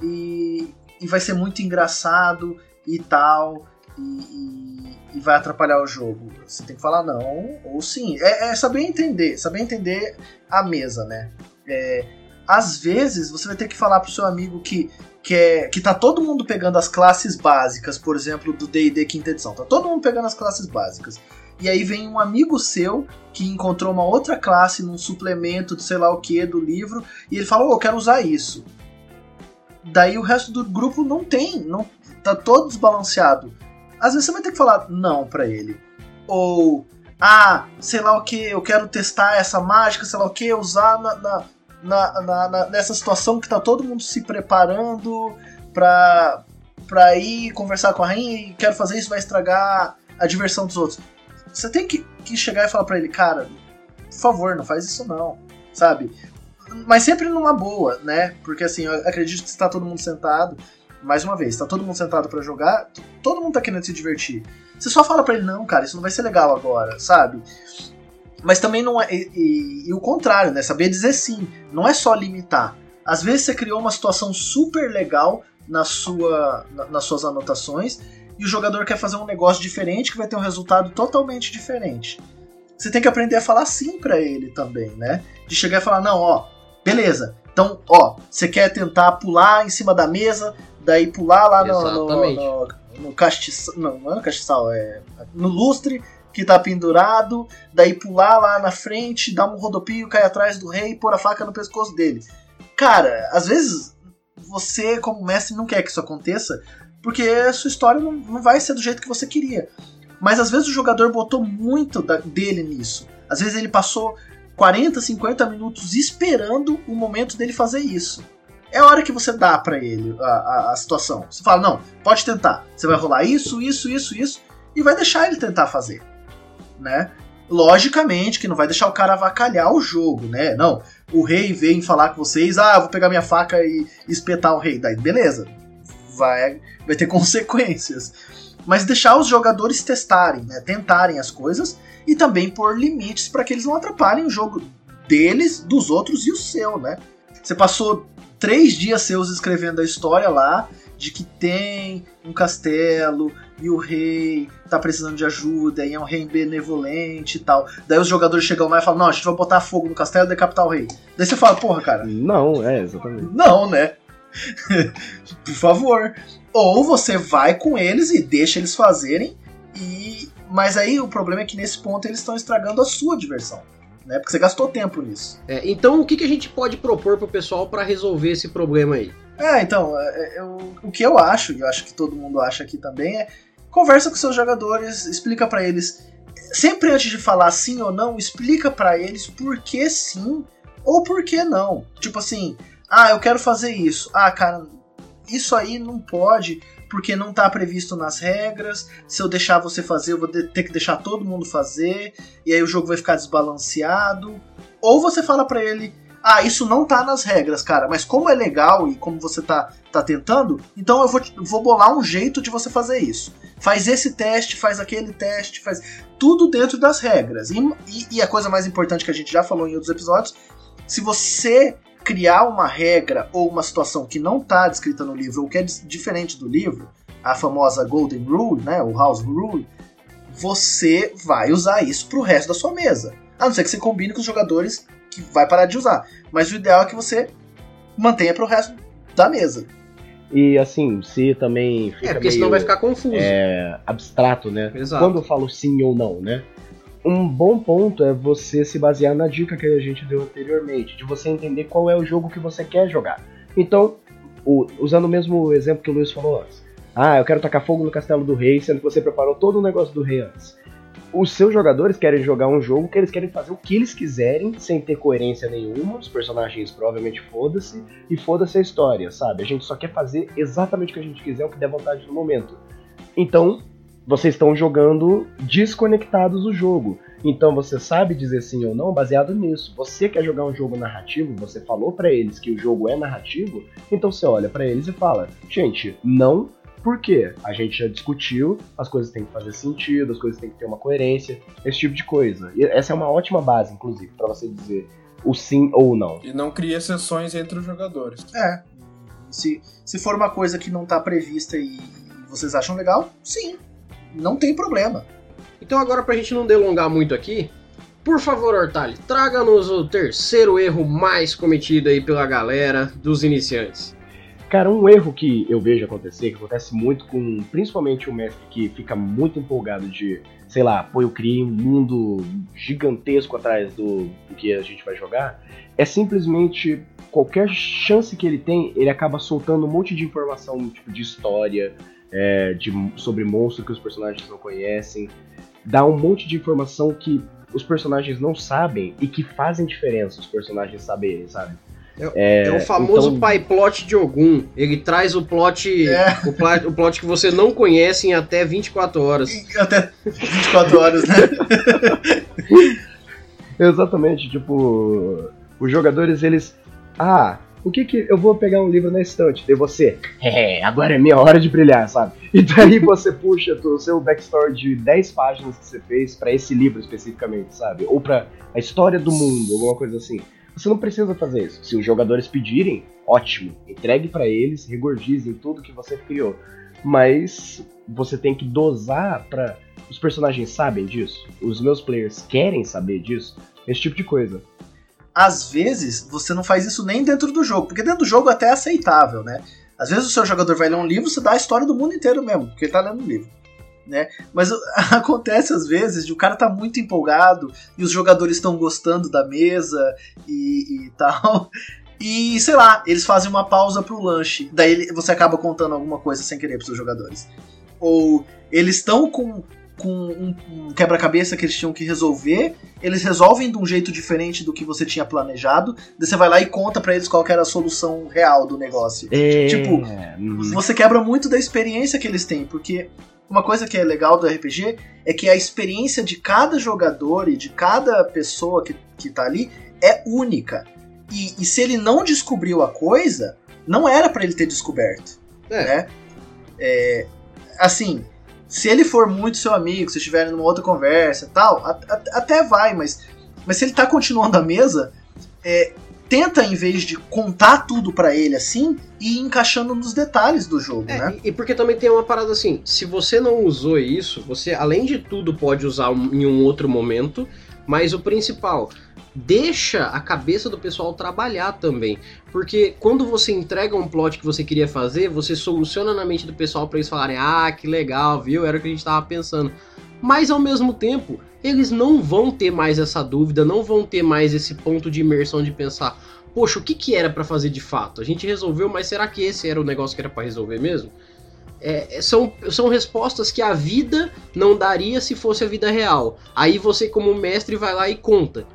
e, e vai ser muito engraçado e tal. E, e, e, vai atrapalhar o jogo. Você tem que falar não ou sim. É, é saber entender, saber entender a mesa, né? É, às vezes você vai ter que falar pro seu amigo que que, é, que tá todo mundo pegando as classes básicas, por exemplo, do D&D quinta edição. Tá todo mundo pegando as classes básicas. E aí vem um amigo seu que encontrou uma outra classe num suplemento de sei lá o que do livro e ele fala: "Oh, eu quero usar isso". Daí o resto do grupo não tem, não tá todo desbalanceado. Às vezes você vai ter que falar não para ele. Ou ah, sei lá o que, eu quero testar essa mágica, sei lá o que, usar na, na na, na, na, nessa situação que tá todo mundo se preparando pra, pra ir conversar com a rainha e quero fazer isso, vai estragar a diversão dos outros. Você tem que, que chegar e falar pra ele, cara, por favor, não faz isso não, sabe? Mas sempre numa boa, né? Porque assim, eu acredito que está todo mundo sentado. Mais uma vez, está todo mundo sentado para jogar, todo mundo tá querendo se divertir. Você só fala para ele, não, cara, isso não vai ser legal agora, sabe? Mas também não é. E, e, e, o contrário, né? Saber dizer sim. Não é só limitar. Às vezes você criou uma situação super legal na sua, na, nas suas anotações e o jogador quer fazer um negócio diferente que vai ter um resultado totalmente diferente. Você tem que aprender a falar sim para ele também, né? De chegar e falar: não, ó, beleza. Então, ó, você quer tentar pular em cima da mesa, daí pular lá no, no, no, no castiçal, não, não é no castiçal, é no lustre que tá pendurado, daí pular lá na frente, dar um rodopio, cair atrás do rei e pôr a faca no pescoço dele. Cara, às vezes você, como mestre, não quer que isso aconteça, porque a sua história não, não vai ser do jeito que você queria. Mas às vezes o jogador botou muito da- dele nisso. Às vezes ele passou 40, 50 minutos esperando o momento dele fazer isso. É a hora que você dá pra ele a, a, a situação. Você fala, não, pode tentar. Você vai rolar isso, isso, isso, isso, e vai deixar ele tentar fazer. Né? Logicamente que não vai deixar o cara avacalhar o jogo, né? Não, o rei vem falar com vocês, ah, vou pegar minha faca e espetar o rei. Daí, beleza, vai, vai ter consequências. Mas deixar os jogadores testarem, né? tentarem as coisas e também pôr limites para que eles não atrapalhem o jogo deles, dos outros e o seu, né? Você passou três dias seus escrevendo a história lá de que tem um castelo e o rei tá precisando de ajuda e é um rei benevolente e tal. Daí os jogadores chegam lá e falam: Não, a gente vai botar fogo no castelo e decapitar o rei. Daí você fala: Porra, cara, Não, é, exatamente. não, né? Por favor. Ou você vai com eles e deixa eles fazerem. E mas aí o problema é que nesse ponto eles estão estragando a sua diversão, né? Porque você gastou tempo nisso. É, então, o que, que a gente pode propor pro pessoal pra resolver esse problema aí? É, então, é, é, eu- o que eu acho, e eu acho que todo mundo acha aqui também, é conversa com seus jogadores, explica pra eles. Sempre antes de falar sim ou não, explica pra eles por que sim ou por que não. Tipo assim, ah, eu quero fazer isso. Ah, cara, isso aí não pode porque não tá previsto nas regras. Se eu deixar você fazer, eu vou ter que deixar todo mundo fazer e aí o jogo vai ficar desbalanceado. Ou você fala pra ele, ah, isso não tá nas regras, cara, mas como é legal e como você tá, tá tentando, então eu vou, vou bolar um jeito de você fazer isso. Faz esse teste, faz aquele teste, faz tudo dentro das regras. E, e- e a coisa mais importante que a gente já falou em outros episódios, se você criar uma regra ou uma situação que não tá descrita no livro ou que é diferente do livro, a famosa Golden Rule, né, o House Rule, você vai usar isso pro resto da sua mesa. A não ser que você combine com os jogadores que vai parar de usar. Mas o ideal é que você mantenha pro resto da mesa. E assim, se também fica É, porque senão meio vai ficar confuso. é, abstrato, né? Exato. Quando eu falo sim ou não, né? Um bom ponto é você se basear na dica que a gente deu anteriormente, de você entender qual é o jogo que você quer jogar. Então, o- usando o mesmo exemplo que o Luiz falou antes. Ah, eu quero tacar fogo no castelo do rei, sendo que você preparou todo o negócio do rei antes. Os seus jogadores querem jogar um jogo que eles querem fazer o que eles quiserem, sem ter coerência nenhuma, os personagens provavelmente foda-se, e foda-se a história, sabe? A gente só quer fazer exatamente o que a gente quiser, o que der vontade no momento. Então, vocês estão jogando desconectados do jogo. Então você sabe dizer sim ou não baseado nisso. Você quer jogar um jogo narrativo, você falou pra eles que o jogo é narrativo, então você olha pra eles e fala: "Gente, não, por quê? A gente já discutiu, as coisas têm que fazer sentido, as coisas têm que ter uma coerência, esse tipo de coisa". E essa é uma ótima base, inclusive, pra você dizer o sim ou não. E não cria exceções entre os jogadores. É. Se, se for uma coisa que não tá prevista e, e vocês acham legal, sim. Não tem problema. Então agora pra gente não delongar muito aqui, por favor, Hortali, traga-nos o terceiro erro mais cometido aí pela galera dos iniciantes. Cara, um erro que eu vejo acontecer, que acontece muito com principalmente o mestre que fica muito empolgado de, sei lá, pô, eu criei um mundo gigantesco atrás do, do que a gente vai jogar, é simplesmente qualquer chance que ele tem, ele acaba soltando um monte de informação, tipo, de história, é, de, sobre monstro que os personagens não conhecem, dá um monte de informação que os personagens não sabem e que fazem diferença os personagens saberem, sabe? É, o famoso então- pai plot de Ogum. Ele traz o plot, É. o, pla- o plot que você não conhece em até 24 horas. E Até 24 horas, né? Exatamente, tipo, os jogadores eles. Ah, o que que. Eu vou pegar um livro na estante, daí você. É, agora é minha hora de brilhar, sabe? E daí você puxa o seu backstory de 10 páginas que você fez pra esse livro especificamente, sabe? Ou pra a história do mundo, alguma coisa assim. Você não precisa fazer isso. Se os jogadores pedirem, ótimo. Entregue pra eles, regordizem tudo que você criou. Mas você tem que dosar pra. Os personagens sabem disso? Os meus players querem saber disso? Esse tipo de coisa. Às vezes, você não faz isso nem dentro do jogo, porque dentro do jogo até é aceitável, né? Às vezes o seu jogador vai ler um livro, você dá a história do mundo inteiro mesmo, porque ele tá lendo um livro. Né? Mas acontece às vezes de o cara tá muito empolgado e os jogadores estão gostando da mesa e, e tal. E sei lá, eles fazem uma pausa pro lanche. Daí você acaba contando alguma coisa sem querer pros seus jogadores. Ou eles estão com com um, um quebra-cabeça que eles tinham que resolver, eles resolvem de um jeito diferente do que você tinha planejado, daí você vai lá e conta para eles qual era a solução real do negócio. É... Tipo, uhum. você quebra muito da experiência que eles têm, porque uma coisa que é legal do RPG é que a experiência de cada jogador e de cada pessoa que, que tá ali é única. E, e se ele não descobriu a coisa, não era para ele ter descoberto. É. Né? É, assim, se ele for muito seu amigo, se estiverem numa outra conversa tal, a, a, até vai, mas, mas se ele tá continuando a mesa, é, tenta, em vez de contar tudo para ele assim, ir encaixando nos detalhes do jogo, é, né? E, e, porque também tem uma parada assim, se você não usou isso, você, além de tudo, pode usar em um outro momento, mas o principal, deixa a cabeça do pessoal trabalhar também. Porque quando você entrega um plot que você queria fazer, você soluciona na mente do pessoal para eles falarem: ah, que legal, viu? Era o que a gente estava pensando. Mas ao mesmo tempo, eles não vão ter mais essa dúvida, não vão ter mais esse ponto de imersão de pensar: poxa, o que, que era para fazer de fato? A gente resolveu, mas será que esse era o negócio que era para resolver mesmo? É, são, são respostas que a vida não daria se fosse a vida real. Aí você, como mestre, vai lá e conta.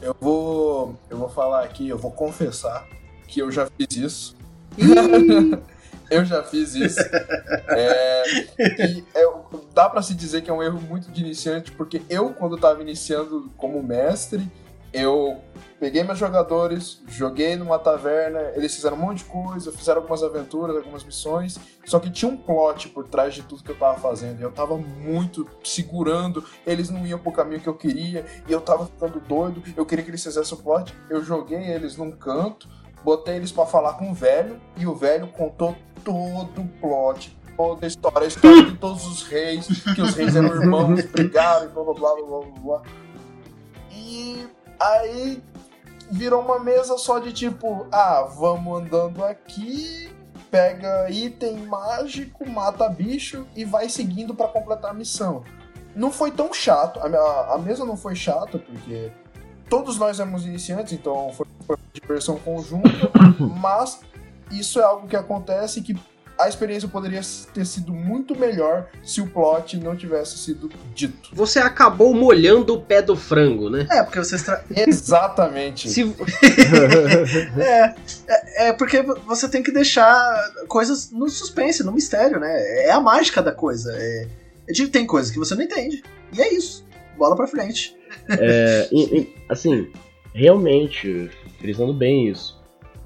Eu vou, eu vou falar aqui, eu vou confessar que eu já fiz isso. eu já fiz isso. É, e é, dá para se dizer que é um erro muito de iniciante, porque eu, quando estava iniciando como mestre, eu peguei meus jogadores, joguei numa taverna, eles fizeram um monte de coisa, fizeram algumas aventuras, algumas missões, só que tinha um plot por trás de tudo que eu tava fazendo, e eu tava muito segurando, eles não iam pro caminho que eu queria, e eu tava ficando doido, eu queria que eles fizessem o plot, eu joguei eles num canto, botei eles para falar com o velho, e o velho contou todo o plot, toda a história, a história de todos os reis, que os reis eram irmãos, brigaram e blá blá blá blá blá. E aí virou uma mesa só de tipo, ah, vamos andando aqui, pega item mágico, mata bicho e vai seguindo para completar a missão. Não foi tão chato, a, a mesa não foi chata, porque todos nós éramos iniciantes, então foi, foi diversão conjunta, mas isso é algo que acontece que a experiência poderia ter sido muito melhor se o plot não tivesse sido dito. Você acabou molhando o pé do frango, né? É, porque você. Extra... Exatamente. se... é, é, é, porque você tem que deixar coisas no suspense, no mistério, né? É a mágica da coisa. É, é tem coisas que você não entende. E é isso. Bola pra frente. É, e, e, assim, realmente, frisando bem isso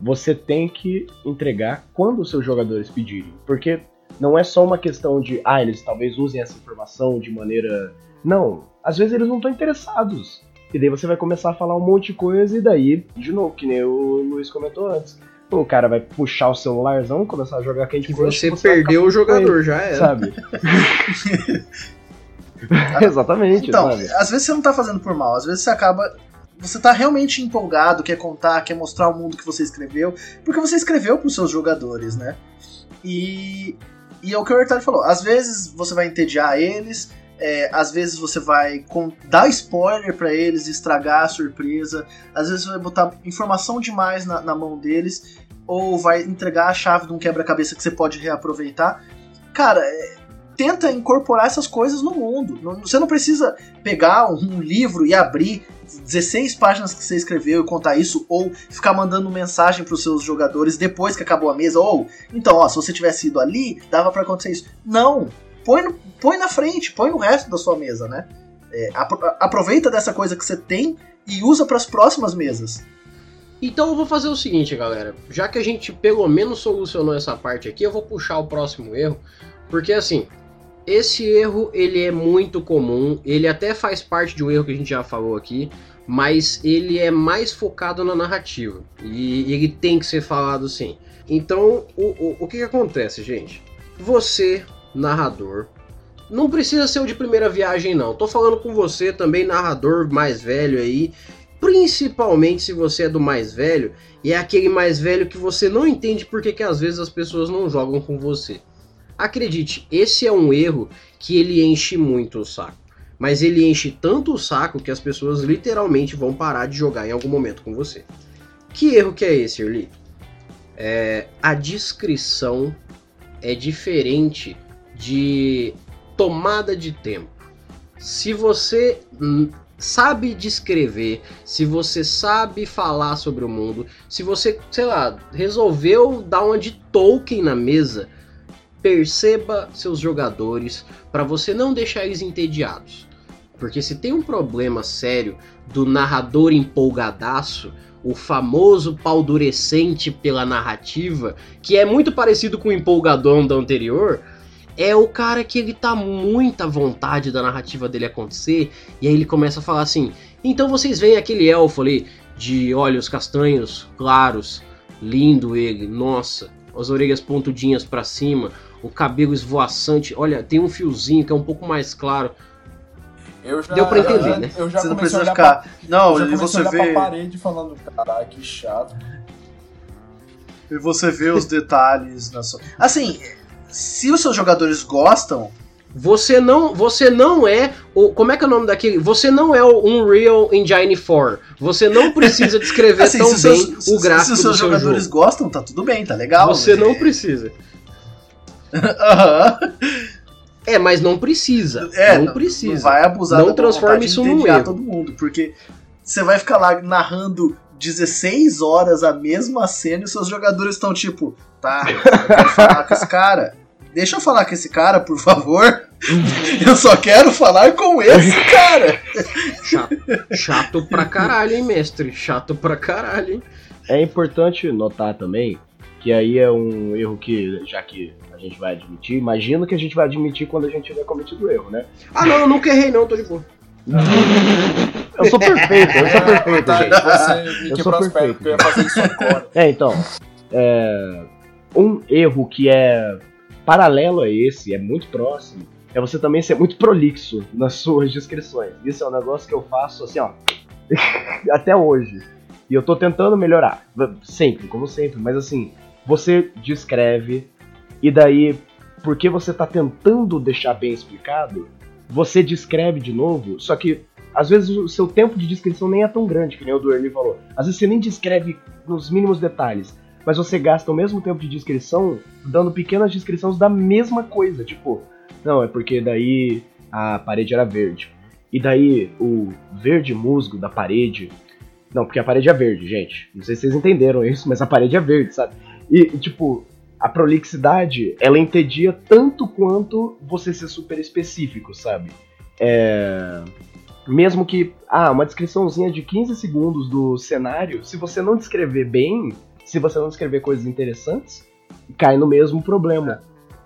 você tem que entregar quando os seus jogadores pedirem. Porque não é só uma questão de, ah, eles talvez usem essa informação de maneira. Não, às vezes eles não estão interessados. E daí você vai começar a falar um monte de coisa e daí, de novo, que nem o Luiz comentou antes. O cara vai puxar o celularzão, começar a jogar Candy Crush. Você perdeu o jogador, ele, já era. Sabe? Exatamente. Então, sabe? às vezes você não tá fazendo por mal, às vezes você acaba você tá realmente empolgado, quer contar, quer mostrar o mundo que você escreveu, porque você escreveu para os seus jogadores, né? E, e é o que o Hertard falou, às vezes você vai entediar eles, é, às vezes você vai dar spoiler para eles, estragar a surpresa, às vezes você vai botar informação demais na, na mão deles, ou vai entregar a chave de um quebra-cabeça que você pode reaproveitar. Cara, é, tenta incorporar essas coisas no mundo. Você não precisa pegar um livro e abrir 16 páginas que você escreveu e contar isso, ou ficar mandando mensagem para os seus jogadores depois que acabou a mesa, ou então, ó, se você tivesse ido ali, dava para acontecer isso. Não! Põe, no, põe na frente, põe o resto da sua mesa, né? É, aproveita dessa coisa que você tem e usa para as próximas mesas. Então eu vou fazer o seguinte, galera. Já que a gente pelo menos solucionou essa parte aqui, eu vou puxar o próximo erro. Porque assim, esse erro ele é muito comum, ele até faz parte de um erro que a gente já falou aqui, mas ele é mais focado na narrativa e ele tem que ser falado sim. Então, o, o, o que, que acontece, gente? Você, narrador, não precisa ser o de primeira viagem, não. Tô falando com você também, narrador mais velho aí. Principalmente se você é do mais velho e é aquele mais velho que você não entende porque que às vezes as pessoas não jogam com você. Acredite, esse é um erro que ele enche muito o saco. Mas ele enche tanto o saco que as pessoas literalmente vão parar de jogar em algum momento com você. Que erro que é esse, Early? É, a descrição é diferente de tomada de tempo. Se você sabe descrever, se você sabe falar sobre o mundo, se você, sei lá, resolveu dar uma de Tolkien na mesa, perceba seus jogadores para você não deixar eles entediados. Porque se tem um problema sério do narrador empolgadaço, o famoso paldurecente pela narrativa, que é muito parecido com o empolgadão da anterior, é o cara que ele tá muita vontade da narrativa dele acontecer, e aí ele começa a falar assim: então vocês veem aquele elfo ali, de olhos castanhos claros, lindo ele, nossa, as orelhas pontudinhas para cima, o cabelo esvoaçante, olha, tem um fiozinho que é um pouco mais claro. Já, Deu pra entender, eu, né? Eu já Você não precisa ficar. pra, Não, eu já e você a olhar vê. pra parede falando, caralho, que chato. E você vê os detalhes na sua. Assim, se os seus jogadores gostam, Você não, você não é o, como é que é o nome daquele? Você não é o Unreal Engine 4. Você não precisa descrever assim, tão se, os bem seus, o gráfico se os do seus seu jogadores jogo. gostam, tá tudo bem, tá legal. Você não É- precisa. Aham. É, mas não precisa. É, não, não, precisa. Não vai abusar Não da de isso num erro. todo mundo, porque você vai ficar lá narrando 16 horas a mesma cena e seus jogadores estão tipo, tá, eu quero falar com esse cara. Deixa eu falar com esse cara, por favor. Eu só quero falar com esse cara. Chato, chato pra caralho, hein, mestre? Chato pra caralho, hein? É importante notar também que aí é um erro que, já que a gente vai admitir, imagino que a gente vai admitir quando a gente tiver cometido o erro, né? Ah, não, eu nunca errei, não, tô de boa. Eu sou perfeito, eu sou perfeito, Tá, gente. você me Eu sou perfeito, eu ia fazer isso agora. É, então, é, um erro que é paralelo a esse, é muito próximo, é você também ser muito prolixo nas suas descrições. Isso é um negócio que eu faço assim, ó, até hoje. E eu tô tentando melhorar, sempre, como sempre, mas assim, você descreve e daí, porque você tá tentando deixar bem explicado, você descreve de novo, só que às vezes o seu tempo de descrição nem é tão grande, que nem o do Ernie falou. Às vezes você nem descreve nos mínimos detalhes, mas você gasta o mesmo tempo de descrição dando pequenas descrições da mesma coisa. Tipo, não, é porque daí a parede era verde. E daí o verde musgo da parede. Não, porque a parede é verde, gente. Não sei se vocês entenderam isso, mas a parede é verde, sabe? E, tipo, a prolixidade, ela entedia tanto quanto você ser super específico, sabe? É mesmo que, ah, uma descriçãozinha de 15 segundos do cenário, se você não descrever bem, se você não descrever coisas interessantes, cai no mesmo problema.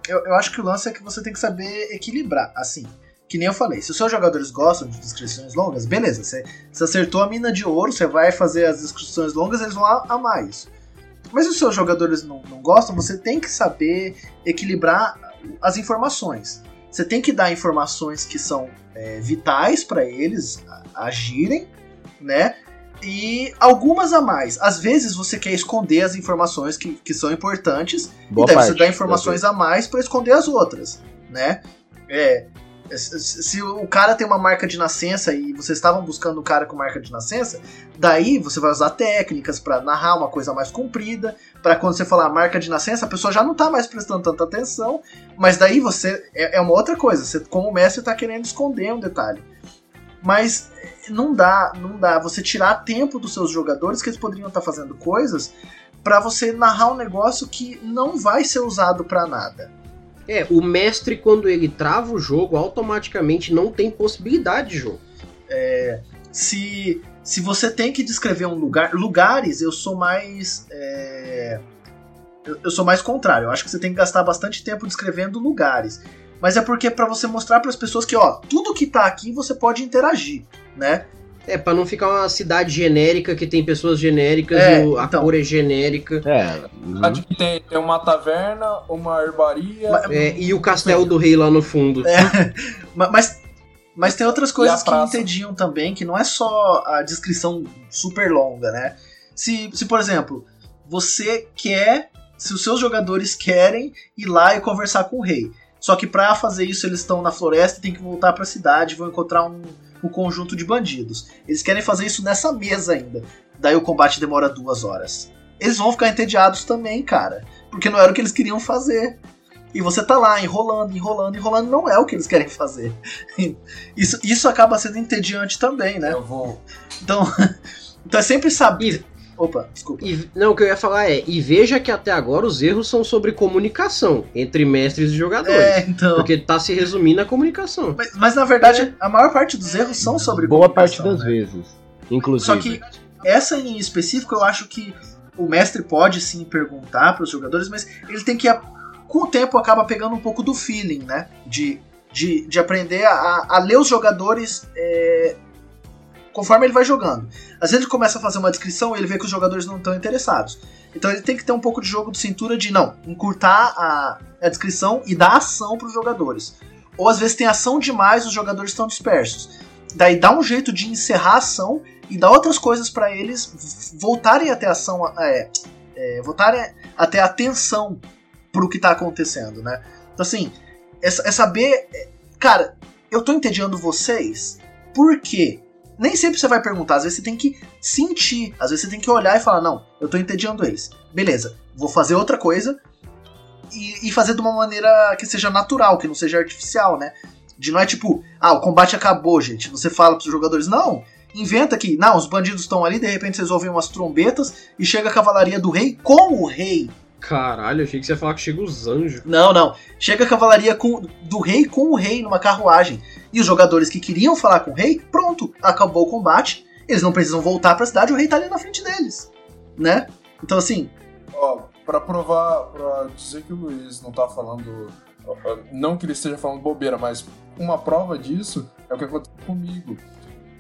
Eu, eu acho que o lance é que você tem que saber equilibrar. Assim, que nem eu falei, se os seus jogadores gostam de descrições longas, beleza, você, você acertou a mina de ouro, você vai fazer as descrições longas, eles vão amar isso. Mas se os seus jogadores não, não gostam, você tem que saber equilibrar as informações. Você tem que dar informações que são é, vitais para eles agirem, né? E algumas a mais. Às vezes você quer esconder as informações que, que são importantes Boa e daí parte. você dá informações a mais para esconder as outras, né? É, se se o cara tem uma marca de nascença e vocês estavam buscando o cara com marca de nascença, daí você vai usar técnicas para narrar uma coisa mais comprida, para quando você falar marca de nascença, a pessoa já não tá mais prestando tanta atenção, mas daí você é, é uma outra coisa, você como mestre tá querendo esconder um detalhe. Mas não dá, não dá você tirar tempo dos seus jogadores que eles poderiam estar fazendo coisas para você narrar um negócio que não vai ser usado para nada. É, o mestre, quando ele trava o jogo, automaticamente não tem possibilidade de jogo. se, se você tem que descrever um lugar. Lugares, eu sou mais. é, eu, eu sou mais contrário. Eu acho que você tem que gastar bastante tempo descrevendo lugares. Mas é porque é pra você mostrar para as pessoas que, ó, tudo que tá aqui você pode interagir, né? É, pra não ficar uma cidade genérica que tem pessoas genéricas É, e o- a então. cor é genérica. É, uhum. A que tem, tem uma taverna, uma herbaria. É, e o castelo do rei lá no fundo. É, ma- mas Mas tem outras coisas que praça? entediam também, que não é só a descrição super longa, né? Se, se por exemplo, você quer, se os seus jogadores querem ir lá e conversar com o rei, só que pra fazer isso eles estão na floresta e tem que voltar pra cidade, vão encontrar um, um conjunto de bandidos. Eles querem fazer isso nessa mesa ainda. Daí o combate demora duas horas. Eles vão ficar entediados também, cara. Porque não era o que eles queriam fazer. E você tá lá enrolando, enrolando, enrolando, não é o que eles querem fazer. Isso, isso acaba sendo entediante também, né? Eu vou. Então, então é sempre saber. E, Opa, desculpa. e- não, o que eu ia falar é, e veja que até agora os erros são sobre comunicação entre mestres e jogadores. É, então. Porque tá se resumindo a comunicação. Mas, mas, na verdade, a maior parte dos erros são sobre Boa parte das né? vezes. Inclusive. Só que essa em específico eu acho que o mestre pode sim perguntar para os jogadores, mas ele tem que, com o tempo, acaba pegando um pouco do feeling, né? De, de, de aprender a, a ler os jogadores é, conforme ele vai jogando. Às vezes ele começa a fazer uma descrição e ele vê que os jogadores não estão interessados. Então ele tem que ter um pouco de jogo de cintura de não, encurtar a, a descrição e dar ação para os jogadores. Ou às vezes tem ação demais os jogadores estão dispersos. Daí dá um jeito de encerrar a ação e dar outras coisas para eles voltarem até a ação, é, é, voltarem até a atenção pro que tá acontecendo, né? Então assim, é, é saber, é, cara, eu tô entediando vocês, por quê? Nem sempre você vai perguntar, às vezes você tem que sentir, às vezes você tem que olhar e falar, não, eu tô entediando eles. Beleza, vou fazer outra coisa e, e fazer de uma maneira que seja natural, que não seja artificial, né? De não é tipo, ah, o combate acabou, gente. Você fala pros jogadores, não, inventa que, não, os bandidos estão ali, de repente vocês ouvem umas trombetas e chega a cavalaria do rei com o rei. Caralho, achei que você ia falar que chega os anjos. Não, não. Chega a cavalaria com, do rei com o rei numa carruagem. E os jogadores que queriam falar com o rei, pronto, acabou o combate. Eles não precisam voltar pra cidade, o rei tá ali na frente deles. Né? Então, assim, Ó, pra provar, pra dizer que o Luiz não tá falando. Não que ele esteja falando bobeira, mas uma prova disso é o que aconteceu comigo.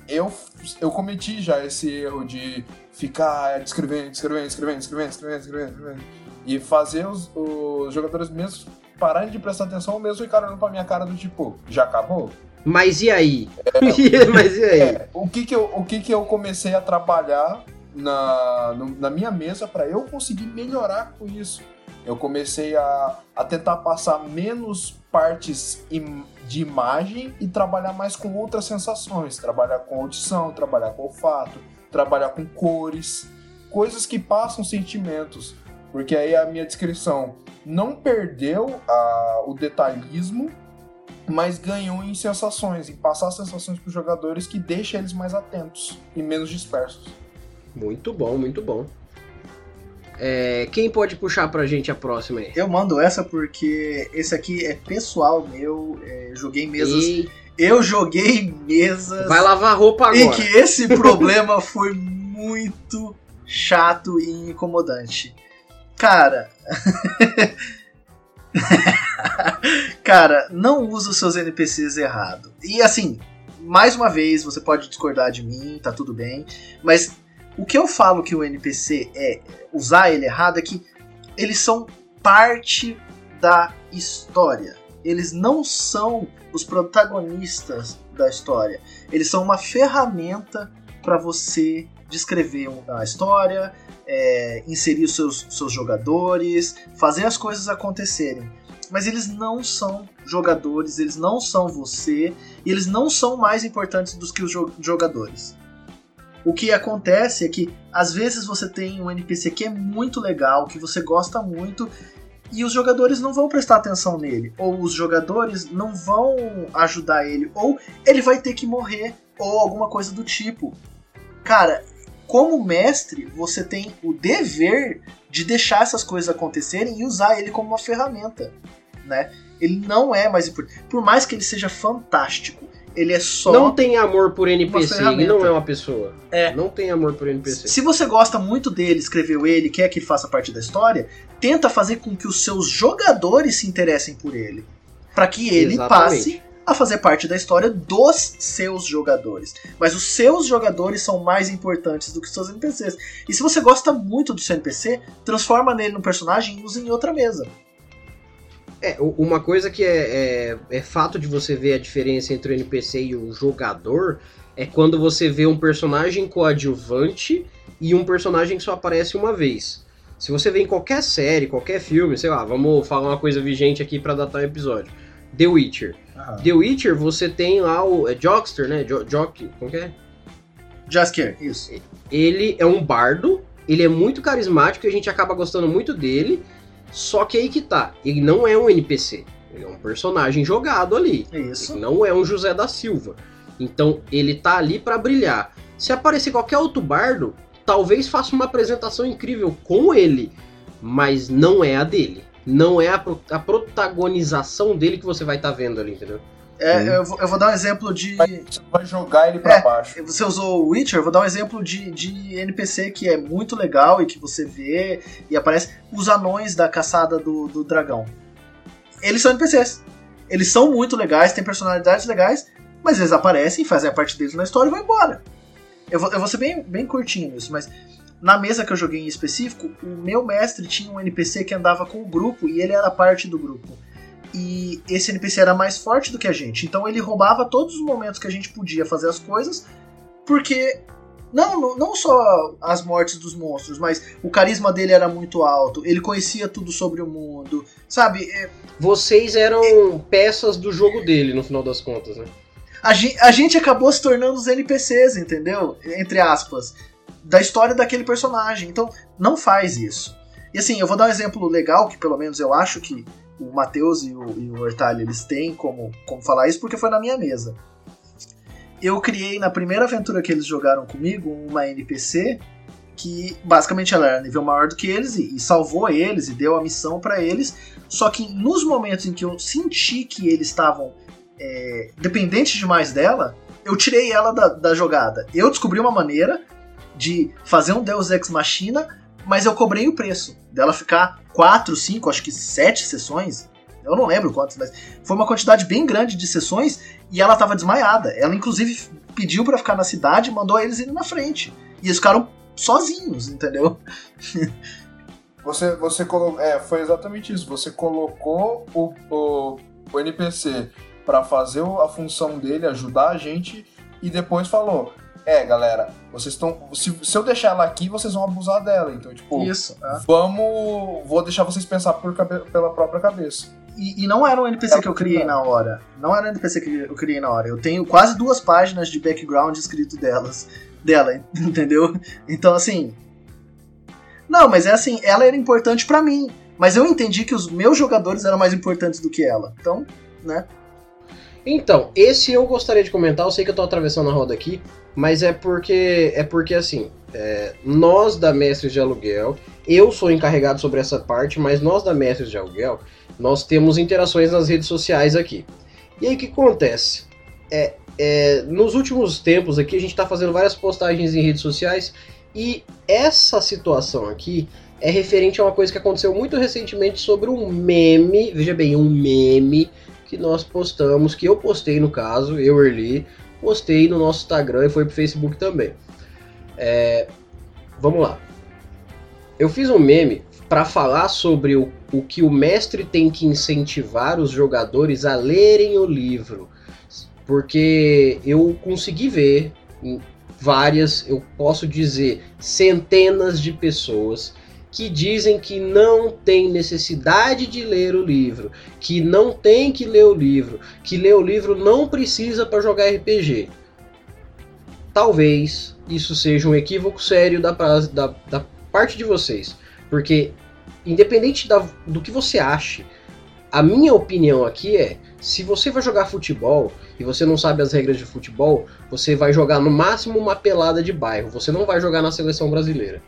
Eu, eu cometi já esse erro de ficar descrevendo, descrevendo, descrevendo, descrevendo, descrevendo, descrevendo, descrevendo, e fazer os, os jogadores mesmos pararem de prestar atenção ou mesmo ficarem olhando pra minha cara do tipo, já acabou? Mas e aí? Mas e aí? É, o que que eu, o que que eu comecei a trabalhar na, na minha mesa para eu conseguir melhorar com isso? Eu comecei a, a tentar passar menos partes im- de imagem e trabalhar mais com outras sensações. Trabalhar com audição, trabalhar com olfato, trabalhar com cores, coisas que passam sentimentos. Porque aí a minha descrição não perdeu a- o detalhismo, mas ganhou em sensações, em passar sensações para os jogadores que deixa eles mais atentos e menos dispersos. Muito bom, muito bom. É, quem pode puxar pra gente a próxima aí? eu mando essa porque esse aqui é pessoal meu. é, joguei mesas. E Eu joguei mesas. vai lavar roupa E agora. que esse problema foi muito chato e incomodante. Cara. Cara, não usa os seus NPCs errado. E assim, mais uma vez, você pode discordar de mim, tá tudo bem. Mas o que eu falo que o NPC é usar ele errado é que eles são parte da história. Eles não são os protagonistas da história. Eles são uma ferramenta para você descrever a história, é, inserir os seus, seus jogadores, fazer as coisas acontecerem. Mas eles não são jogadores, eles não são você, e eles não são mais importantes do que os jo- jogadores. O que acontece é que às vezes você tem um NPC que é muito legal, que você gosta muito, e os jogadores não vão prestar atenção nele, ou os jogadores não vão ajudar ele, ou ele vai ter que morrer, ou alguma coisa do tipo. Cara, como mestre, você tem o dever de deixar essas coisas acontecerem e usar ele como uma ferramenta, né? Ele não é mais importante. Por mais que ele seja fantástico, ele é só Não tem amor por NPC, ele não é uma pessoa. É. Não tem amor por NPC. Se você gosta muito dele, escreveu ele, quer que ele faça parte da história, tenta fazer com que os seus jogadores se interessem por ele, Pra que ele Exatamente. passe a fazer parte da história dos seus jogadores. Mas os seus jogadores são mais importantes do que os seus NPCs. E se você gosta muito do seu NPC, transforma nele num personagem e usa em outra mesa. É, uma coisa que é, é, é fato de você ver a diferença entre o NPC e o jogador é quando você vê um personagem coadjuvante e um personagem que só aparece uma vez. Se você vê em qualquer série, qualquer filme, sei lá, vamos falar uma coisa vigente aqui pra datar um episódio. The Witcher. Aham. The Witcher, você tem lá o. É Jockster, né? Jo Jock. Como que é? Jaskier, isso. Ele é um bardo, ele é muito carismático e a gente acaba gostando muito dele. Só que aí que tá, ele não é um NPC, ele é um personagem jogado ali. É isso. Ele não é um José da Silva. Então ele tá ali pra brilhar. Se aparecer qualquer outro bardo, talvez faça uma apresentação incrível com ele, mas não é a dele. Não é a, a protagonização dele que você vai estar vendo ali, entendeu? É, eu, vou, eu vou dar um exemplo de. Você vai jogar ele pra É. baixo. Você usou o Witcher, eu vou dar um exemplo de, de NPC que é muito legal e que você vê e aparece. Os anões da caçada do, do dragão. Eles são NPCs. Eles são muito legais, têm personalidades legais, mas eles aparecem, fazem a parte deles na história e vão embora. Eu vou, eu vou ser bem, bem curtinho nisso, mas na mesa que eu joguei em específico, o meu mestre tinha um NPC que andava com o grupo e ele era parte do grupo. E esse NPC era mais forte do que a gente, então ele roubava todos os momentos que a gente podia fazer as coisas, porque não, não- só as mortes dos monstros, mas o carisma dele era muito alto, ele conhecia tudo sobre o mundo, sabe? É, Vocês eram peças do jogo dele, no final das contas, né? A gente, a gente acabou se tornando os NPCs, entendeu? Entre aspas. Da história daquele personagem. Então, não faz isso. E assim, eu vou dar um exemplo legal, que pelo menos eu acho que o Matheus e o, e o Hortalho, eles têm como, como falar isso, porque foi na minha mesa. Eu criei, na primeira aventura que eles jogaram comigo, uma NPC que basicamente ela era nível maior do que eles e, e salvou eles e deu a missão pra eles. Só que nos momentos em que eu senti que eles estavam é, dependentes demais dela, eu tirei ela da, da jogada. Eu descobri uma maneira de fazer um Deus Ex Machina, mas eu cobrei o preço dela ficar 4, 5, acho que 7 sessões. Eu não lembro quantas, mas foi uma quantidade bem grande de sessões e ela tava desmaiada. Ela, inclusive, pediu pra ficar na cidade mandou eles irem na frente. E eles ficaram sozinhos, entendeu? Você, você colocou. É, foi exatamente isso. Você colocou o, o, o NPC pra fazer a função dele, ajudar a gente, e depois falou: É, galera, vocês estão. Se, se eu deixar ela aqui, vocês vão abusar dela. Então, tipo, Isso. é. vamos. Vou deixar vocês pensar por cabe- pela própria cabeça. E, e não era um NPC que eu criei na hora. Não era um NPC que eu criei na hora. Eu tenho quase duas páginas de background escrito delas, dela, entendeu? Então, assim. Não, mas é assim, ela era importante pra mim. Mas eu entendi que os meus jogadores eram mais importantes do que ela. Então, né? Então, esse eu gostaria de comentar, eu sei que eu tô atravessando a roda aqui, mas é porque é porque assim, é, nós da Mestres de Aluguel, eu sou encarregado sobre essa parte, mas nós da Mestres de Aluguel, nós temos interações nas redes sociais aqui. E aí o que acontece? É, é, nos últimos tempos aqui a gente tá fazendo várias postagens em redes sociais e essa situação aqui é referente a uma coisa que aconteceu muito recentemente sobre um meme, veja bem, um meme que nós postamos, que eu postei no caso, eu, Erli, postei no nosso Instagram e foi pro Facebook também. É, vamos lá. Eu fiz um meme para falar sobre o, o que o mestre tem que incentivar os jogadores a lerem o livro. Porque eu consegui ver várias, eu posso dizer, centenas de pessoas que dizem que não tem necessidade de ler o livro, que não tem que ler o livro, que ler o livro não precisa para jogar RPG. Talvez isso seja um equívoco sério da, da, da parte de vocês, porque independente da- do que você ache, a minha opinião aqui é: se você vai jogar futebol e você não sabe as regras de futebol, você vai jogar no máximo uma pelada de bairro, você não vai jogar na seleção brasileira.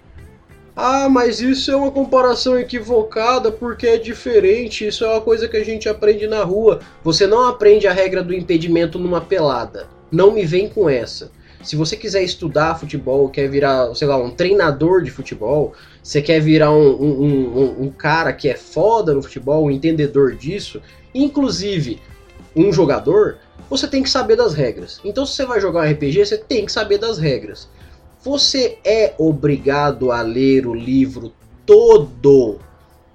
Ah, mas isso é uma comparação equivocada porque é diferente, isso é uma coisa que a gente aprende na rua. Você não aprende a regra do impedimento numa pelada. Não me vem com essa. Se você quiser estudar futebol, quer virar, sei lá, um treinador de futebol, você quer virar um, um, um, um cara que é foda no futebol, um entendedor disso, inclusive um jogador, você tem que saber das regras. Então, se você vai jogar um RPG, você tem que saber das regras. Você é obrigado a ler o livro todo?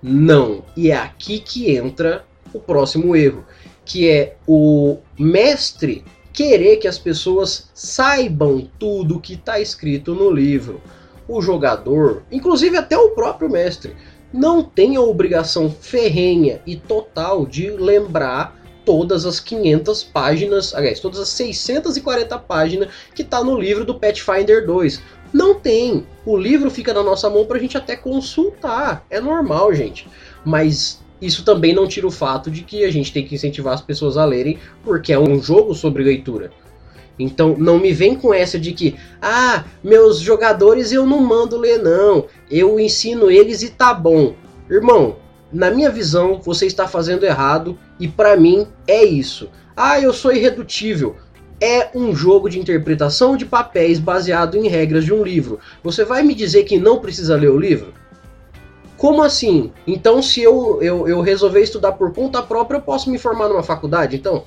Não. E é aqui que entra o próximo erro, que é o mestre querer que as pessoas saibam tudo que está escrito no livro. O jogador, inclusive até o próprio mestre, não tem a obrigação ferrenha e total de lembrar todas as 500 páginas, aliás, todas as 640 páginas que está no livro do Pathfinder 2. Não tem. O livro fica na nossa mão para a gente até consultar. É normal, gente. Mas isso também não tira o fato de que a gente tem que incentivar as pessoas a lerem, porque é um jogo sobre leitura. Então não me vem com essa de que, ah, meus jogadores eu não mando ler, não. Eu ensino eles e tá bom. Irmão, na minha visão, você está fazendo errado e para mim é isso. Ah, eu sou irredutível. É um jogo de interpretação de papéis baseado em regras de um livro. Você vai me dizer que não precisa ler o livro? Como assim? Então, se eu, eu, eu resolver estudar por conta própria, eu posso me formar numa faculdade, então?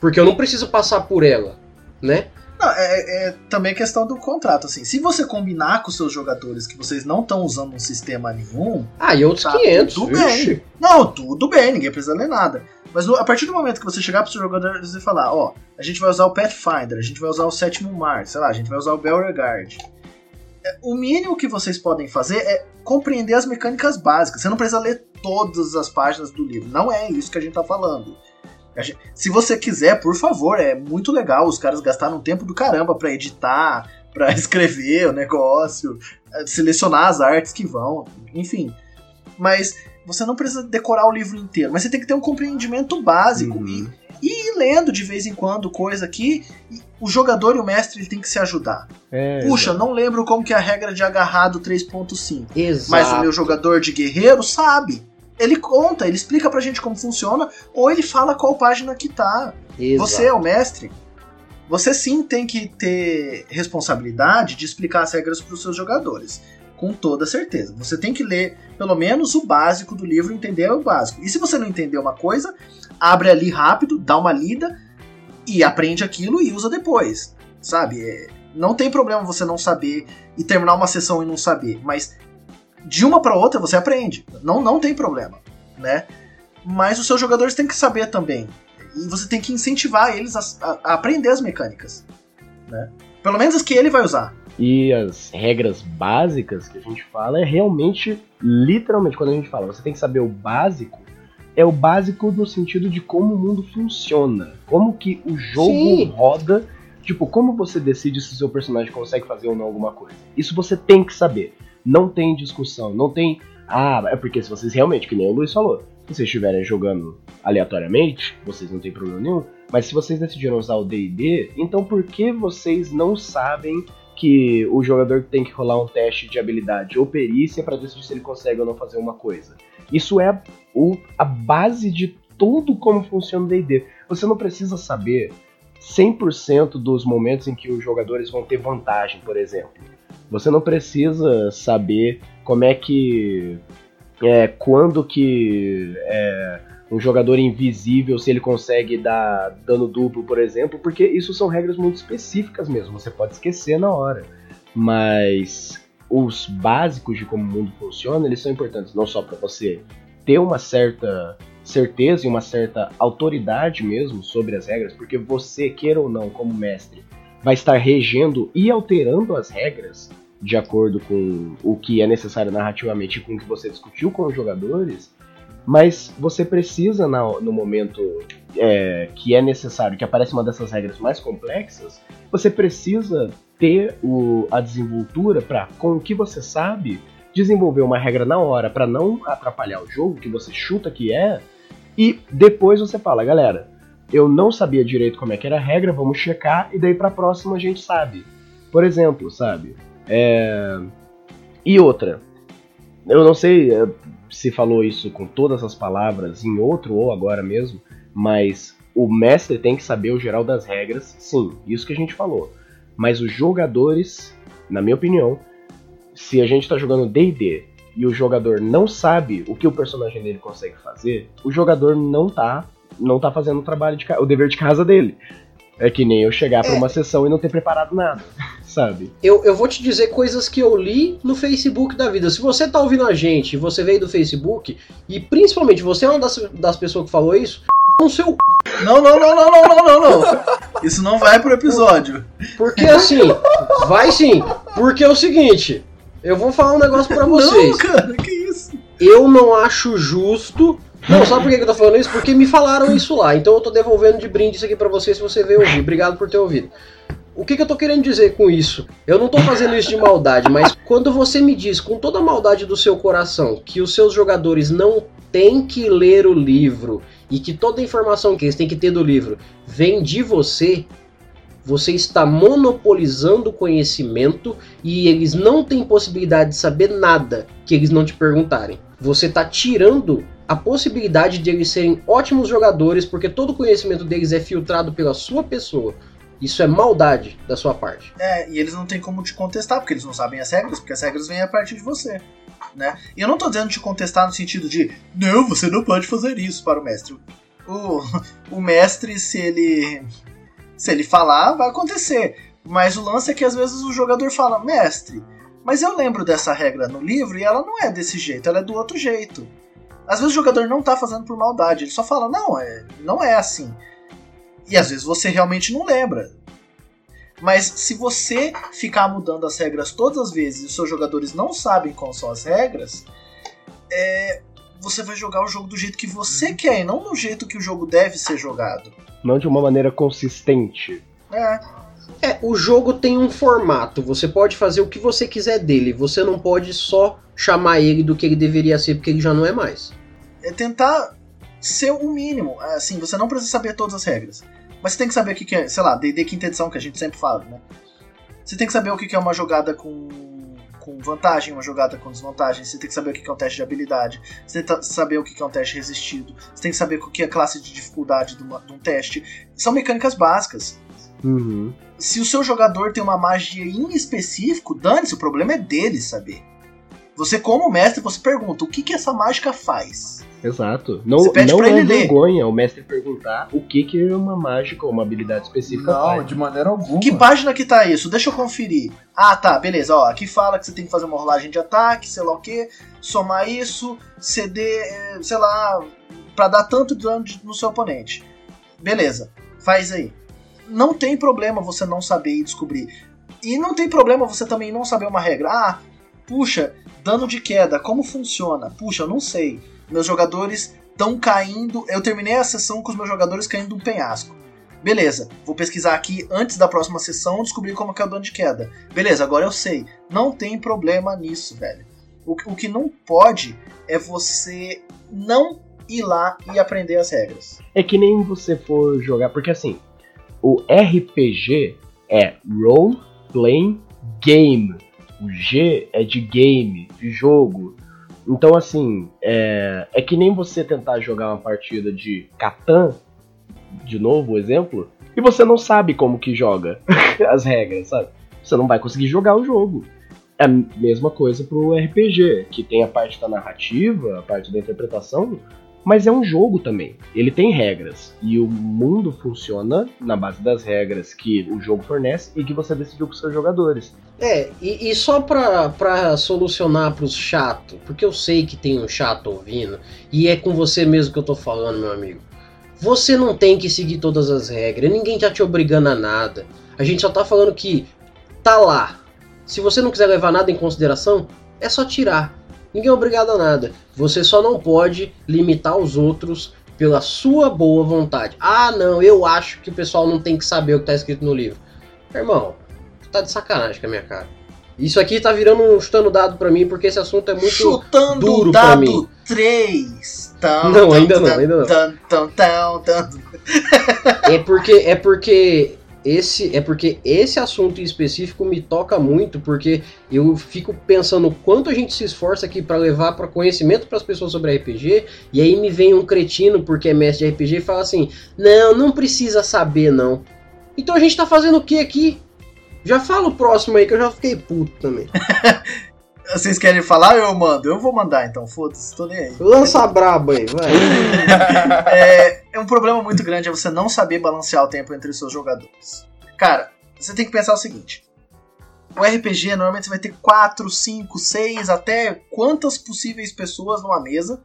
Porque eu não preciso passar por ela né? Não, é, é, também questão do contrato, assim. Se você combinar com seus jogadores que vocês não estão usando um sistema nenhum. Ah, e outros tá 500. Tudo bem. Não, tudo bem, ninguém precisa ler nada. Mas a partir do momento que você chegar para os seus jogadores e falar: Ó, a gente vai usar o Pathfinder, a gente vai usar o Sétimo Mar, sei lá, a gente vai usar o Beauregard. É, o mínimo que vocês podem fazer é compreender as mecânicas básicas. Você não precisa ler todas as páginas do livro. Não é isso que a gente está falando. Se você quiser, por favor, é muito legal. Os caras gastaram tempo do caramba para editar, para escrever o negócio, eh, selecionar as artes que vão, enfim. Mas você não precisa decorar o livro inteiro, mas você tem que ter um compreendimento básico uhum. e, e ir lendo de vez em quando coisa aqui. o jogador e o mestre ele tem que se ajudar. É, Puxa, exatamente. não lembro como que é a regra de agarrado 3.5. Mas o meu jogador de guerreiro sabe ele conta, ele explica pra gente como funciona, ou ele fala qual página que tá. Exato. Você é o mestre. Você sim tem que ter responsabilidade de explicar as regras para os seus jogadores. Com toda certeza. Você tem que ler pelo menos o básico do livro, entender o básico. E se você não entender uma coisa, abre ali rápido, dá uma lida e aprende aquilo e usa depois. Sabe? É, não tem problema você não saber e terminar uma sessão e não saber, mas de uma para outra você aprende. Não, não tem problema, né? Mas os seus jogadores têm que saber também. E você tem que incentivar eles a, a, aprender as mecânicas, né? Pelo menos as que ele vai usar. E as regras básicas que a gente fala é realmente, literalmente, quando a gente fala, você tem que saber o básico, é o básico no sentido de como o mundo funciona, como que o jogo Sim. roda, tipo, como você decide se seu personagem consegue fazer ou não alguma coisa. Isso você tem que saber. Não tem discussão, não tem. Ah, é porque se vocês realmente, que nem o Luiz falou, se vocês estiverem jogando aleatoriamente, vocês não tem problema nenhum. Mas se vocês decidiram usar o DD, então por que vocês não sabem que o jogador tem que rolar um teste de habilidade ou perícia para decidir se ele consegue ou não fazer uma coisa? Isso é o, a base de tudo como funciona o DD. Você não precisa saber 100% dos momentos em que os jogadores vão ter vantagem, por exemplo. Você não precisa saber como é que. É, quando que é, um jogador invisível, se ele consegue dar dano duplo, por exemplo, porque isso são regras muito específicas mesmo, você pode esquecer na hora. Mas os básicos de como o mundo funciona, eles são importantes não só para você ter uma certa certeza e uma certa autoridade mesmo sobre as regras, porque você, queira ou não, como mestre, vai estar regendo e alterando as regras de acordo com o que é necessário narrativamente e com o que você discutiu com os jogadores, mas você precisa, no momento é, que é necessário, que aparece uma dessas regras mais complexas, você precisa ter o, a desenvoltura para, com o que você sabe, desenvolver uma regra na hora para não atrapalhar o jogo, que você chuta que é, e depois você fala, galera, eu não sabia direito como é que era a regra, vamos checar, e daí pra próxima a gente sabe. Por exemplo, sabe? É... E outra, eu não sei é, se falou isso com todas as palavras em outro ou agora mesmo, mas o mestre tem que saber o geral das regras, sim, isso que a gente falou. Mas os jogadores, na minha opinião, se a gente está jogando D&D e o jogador não sabe o que o personagem dele consegue fazer, o jogador não tá não tá fazendo o trabalho de o dever de casa dele. É que nem eu chegar pra É. uma sessão e não ter preparado nada, sabe? Eu, eu vou te dizer coisas que eu li no Facebook da vida. Se você tá ouvindo a gente, você veio do Facebook, e principalmente você é uma das, das pessoas que falou isso, no seu c... Não, não, não, não, não, não, não, não. Isso não vai pro episódio. Porque assim, vai sim. Porque é o seguinte, eu vou falar um negócio pra vocês. Não, cara, que isso? Eu não acho justo. Não, sabe por que eu tô falando isso? Porque me falaram isso lá. Então eu tô devolvendo de brinde isso aqui pra você se você veio ouvir. Obrigado por ter ouvido. O que, que eu tô querendo dizer com isso? Eu não tô fazendo isso de maldade, mas quando você me diz com toda a maldade do seu coração que os seus jogadores não têm que ler o livro e que toda a informação que eles têm que ter do livro vem de você, você está monopolizando o conhecimento e eles não têm possibilidade de saber nada que eles não te perguntarem. Você está tirando a possibilidade de eles serem ótimos jogadores porque todo o conhecimento deles é filtrado pela sua pessoa. Isso é maldade da sua parte. É, e eles não têm como te contestar, porque eles não sabem as regras, porque as regras vêm a partir de você. Né? E eu não tô dizendo te contestar no sentido de não, você não pode fazer isso para o mestre. O, o mestre, se ele. Se ele falar, vai acontecer. Mas o lance é que às vezes o jogador fala, mestre, mas eu lembro dessa regra no livro e ela não é desse jeito, ela é do outro jeito. Às vezes o jogador não tá fazendo por maldade, ele só fala, não, é, não é assim. E às vezes você realmente não lembra. Mas se você ficar mudando as regras todas as vezes e os seus jogadores não sabem quais são as regras, é, você vai jogar o jogo do jeito que você quer e não do jeito que o jogo deve ser jogado. Não de uma maneira consistente. É, É, o jogo tem um formato, você pode fazer o que você quiser dele, você não pode só chamar ele do que ele deveria ser porque ele já não é mais. é tentar ser o mínimo. É, Assim, você não precisa saber todas as regras. Mas você tem que saber o que é, sei lá, D&D quinta edição, que a gente sempre fala, né? Você tem que saber o que é uma jogada com, com vantagem, uma jogada com desvantagem. Você tem que saber o que é um teste de habilidade. Você tem que saber o que que é um teste resistido. Você tem que saber o que é a classe de dificuldade de, uma- de um teste. São mecânicas básicas. Uhum. Se o seu jogador tem uma magia em específico, dane-se, o problema é dele saber. Você, como mestre, você pergunta, o que que essa mágica faz? Exato. Não, Você pede não pra é ele ler. vergonha o mestre perguntar o que, que uma mágica ou uma habilidade específica Não, faz. de maneira alguma. Que página que tá isso? Deixa eu conferir. Ah, tá, beleza. Ó, aqui fala que você tem que fazer uma rolagem de ataque, sei lá o que, somar isso, ceder, eh, sei lá, pra dar tanto dano no seu oponente. Beleza, faz aí. Não tem problema você não saber e descobrir. E não tem problema você também não saber uma regra. Ah, puxa, dano de queda, como funciona? Puxa, eu não sei. Meus jogadores estão caindo. Eu terminei a sessão com os meus jogadores caindo de um penhasco. Beleza, vou pesquisar aqui antes da próxima sessão descobrir como que é o dano de queda. Beleza, agora eu sei. Não tem problema nisso, velho. O, o que não pode é você não ir lá e aprender as regras. É que nem você for jogar, porque assim, o RPG é Role Playing Game. O G é de game, de jogo. Então, assim, é, é que nem você tentar jogar uma partida de Catan, de novo, o exemplo, e você não sabe como que joga as regras, sabe? Você não vai conseguir jogar o jogo. É a mesma coisa pro RPG, que tem a parte da narrativa, a parte da interpretação, mas é um jogo também. Ele tem regras. E o mundo funciona na base das regras que o jogo fornece e que você decidiu com seus jogadores. É, e, e só pra, pra solucionar pros chatos, porque eu sei que tem um chato ouvindo, e é com você mesmo que eu tô falando, meu amigo. Você não tem que seguir todas as regras, ninguém tá te obrigando a nada. A gente só tá falando que tá lá. Se você não quiser levar nada em consideração, é só tirar. Ninguém é obrigado a nada. Você só não pode limitar os outros pela sua boa vontade. Ah, não, eu acho que o pessoal não tem que saber o que tá escrito no livro. Irmão, tá de sacanagem com a minha cara. Isso aqui tá virando um chutando dado pra mim, porque esse assunto é muito. Chutando duro o pra dado mim. 3. Tão, Não, tão, ainda não, tão, ainda não. tão, tão, tão, tão. É porque é porque esse é porque esse assunto em específico me toca muito, porque eu fico pensando o quanto a gente se esforça aqui pra levar para conhecimento para as pessoas sobre RPG, e aí me vem um cretino porque é mestre de RPG e fala assim: "Não, não precisa saber não". Então a gente tá fazendo o que aqui? Já fala o próximo aí que eu já fiquei puto também. Vocês querem falar eu mando? Eu vou mandar então, foda-se, tô nem aí. Lança a braba aí, vai. é, é um problema muito grande é você não saber balancear o tempo entre os seus jogadores. Cara, você tem que pensar o seguinte: o RPG normalmente você vai ter 4, 5, 6, até quantas possíveis pessoas numa mesa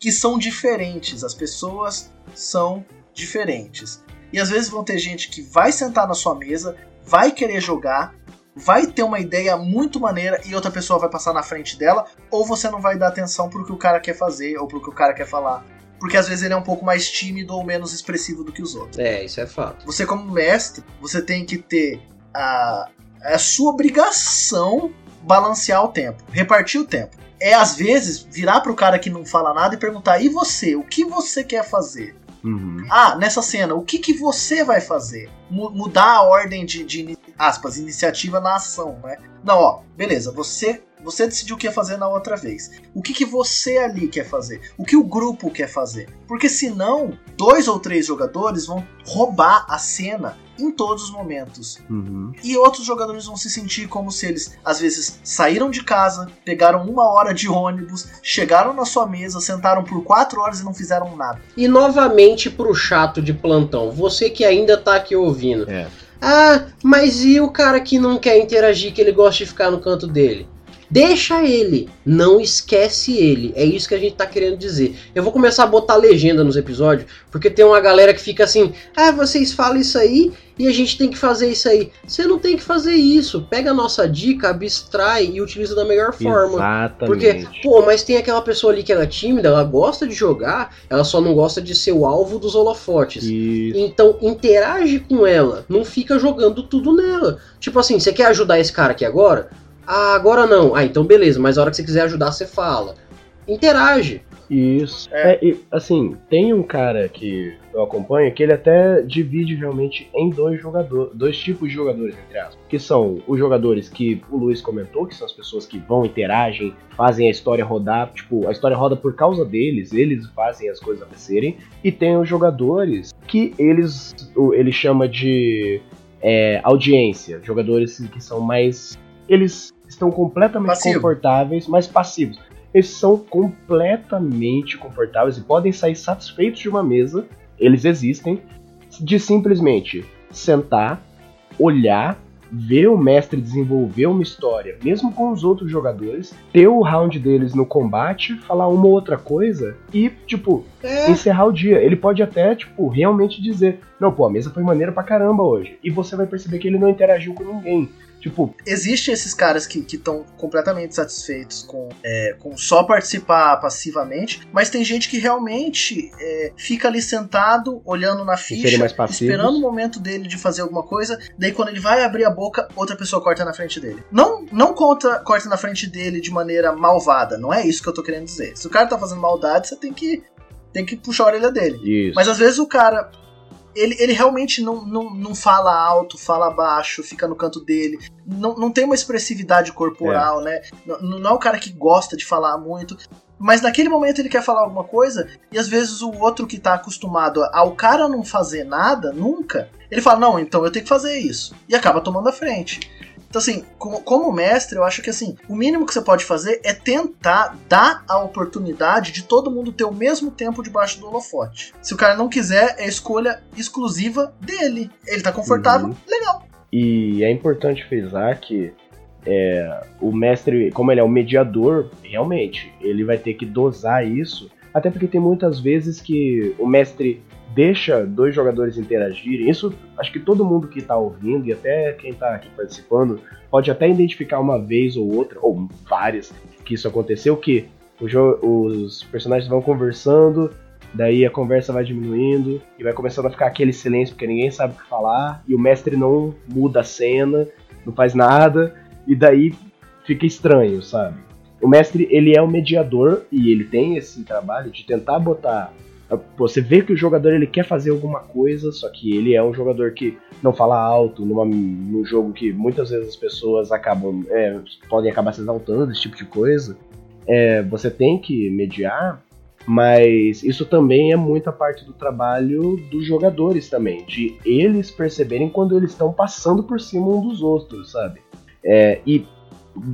que são diferentes. As pessoas são diferentes. E às vezes vão ter gente que vai sentar na sua mesa, vai querer jogar, vai ter uma ideia muito maneira e outra pessoa vai passar na frente dela, ou você não vai dar atenção pro que o cara quer fazer ou pro que o cara quer falar. Porque às vezes ele é um pouco mais tímido ou menos expressivo do que os outros. É, isso é fato. Você, como mestre, você tem que ter a, a sua obrigação balancear o tempo, repartir o tempo. É às vezes virar pro cara que não fala nada e perguntar: e você? O que você quer fazer? Uhum. Ah, nessa cena, o que, que você vai fazer? Mu- mudar a ordem de, de aspas, iniciativa na ação, né? Não, ó, beleza, você você decidiu o que ia fazer na outra vez. O que, que você ali quer fazer? O que o grupo quer fazer? Porque senão, dois ou três jogadores vão roubar a cena em todos os momentos. Uhum. E outros jogadores vão se sentir como se eles, às vezes, saíram de casa, pegaram uma hora de ônibus, chegaram na sua mesa, sentaram por quatro horas e não fizeram nada. E novamente pro chato de plantão, você que ainda tá aqui ouvindo. É. Ah, mas e o cara que não quer interagir, que ele gosta de ficar no canto dele? Deixa ele, não esquece ele. É isso que a gente tá querendo dizer. Eu vou começar a botar legenda nos episódios, porque tem uma galera que fica assim: "Ah, vocês falam isso aí e a gente tem que fazer isso aí". Você não tem que fazer isso. Pega a nossa dica, abstrai e utiliza da melhor forma. Porque, Exatamente. pô, mas tem aquela pessoa ali que ela é tímida, ela gosta de jogar, ela só não gosta de ser o alvo dos holofotes. Isso. Então interage com ela, não fica jogando tudo nela. Tipo assim, você quer ajudar esse cara aqui agora? Ah, agora não. Ah, então beleza, mas a hora que você quiser ajudar, você fala. Interage. Isso. É. É, e, assim, tem um cara que eu acompanho que ele até divide realmente em dois jogadores, dois tipos de jogadores, entre aspas. Que são os jogadores que o Luiz comentou, que são as pessoas que vão, interagem, fazem a história rodar, tipo, a história roda por causa deles, eles fazem as coisas acontecerem. E tem os jogadores que eles, ele chama de é, audiência, jogadores que são mais. Eles estão completamente Passivo. confortáveis, mais passivos eles são completamente confortáveis e podem sair satisfeitos de uma mesa, eles existem, de simplesmente sentar, olhar, ver o mestre desenvolver uma história, mesmo com os outros jogadores, ter o round deles no combate, falar uma ou outra coisa e, tipo, É. encerrar o dia. Ele pode até, tipo, realmente dizer: Não, pô, a mesa foi maneira pra caramba hoje. E você vai perceber que ele não interagiu com ninguém. Tipo, Existem esses caras que estão completamente satisfeitos com, é, com só participar passivamente, mas tem gente que realmente é, fica ali sentado, olhando na ficha, esperando o momento dele de fazer alguma coisa, daí quando ele vai abrir a boca, outra pessoa corta na frente dele. Não, não conta, corta na frente dele de maneira malvada, não é isso que eu tô querendo dizer. Se o cara tá fazendo maldade, você tem que, tem que puxar a orelha dele. isso. Mas às vezes o cara. Ele, ele realmente não, não, não fala alto, fala baixo, fica no canto dele. Não, não tem uma expressividade corporal, né? Não, não é o cara que gosta de falar muito. Mas naquele momento ele quer falar alguma coisa, e às vezes o outro que tá acostumado ao cara não fazer nada, nunca, ele fala, não, então eu tenho que fazer isso. E acaba tomando a frente. Então, assim, como, como mestre, eu acho que assim, o mínimo que você pode fazer é tentar dar a oportunidade de todo mundo ter o mesmo tempo debaixo do holofote. Se o cara não quiser, é escolha exclusiva dele. Ele tá confortável, Uhum. legal. E é importante frisar que é, o mestre, como ele é o mediador, realmente, ele vai ter que dosar isso. Até porque tem muitas vezes que o mestre deixa dois jogadores interagirem. Isso acho que todo mundo que tá ouvindo e até quem tá aqui participando pode até identificar uma vez ou outra, ou várias, que isso aconteceu, que os personagens vão conversando, daí a conversa vai diminuindo e vai começando a ficar aquele silêncio porque ninguém sabe o que falar e o mestre não muda a cena, não faz nada e daí fica estranho, sabe? O mestre, ele é o mediador e ele tem esse trabalho de tentar botar você vê que o jogador ele quer fazer alguma coisa, só que ele é um jogador que não fala alto numa, num jogo que muitas vezes as pessoas acabam é, podem acabar se exaltando, esse tipo de coisa. É, você tem que mediar, mas isso também é muita parte do trabalho dos jogadores também, de eles perceberem quando eles estão passando por cima um dos outros, sabe? É, e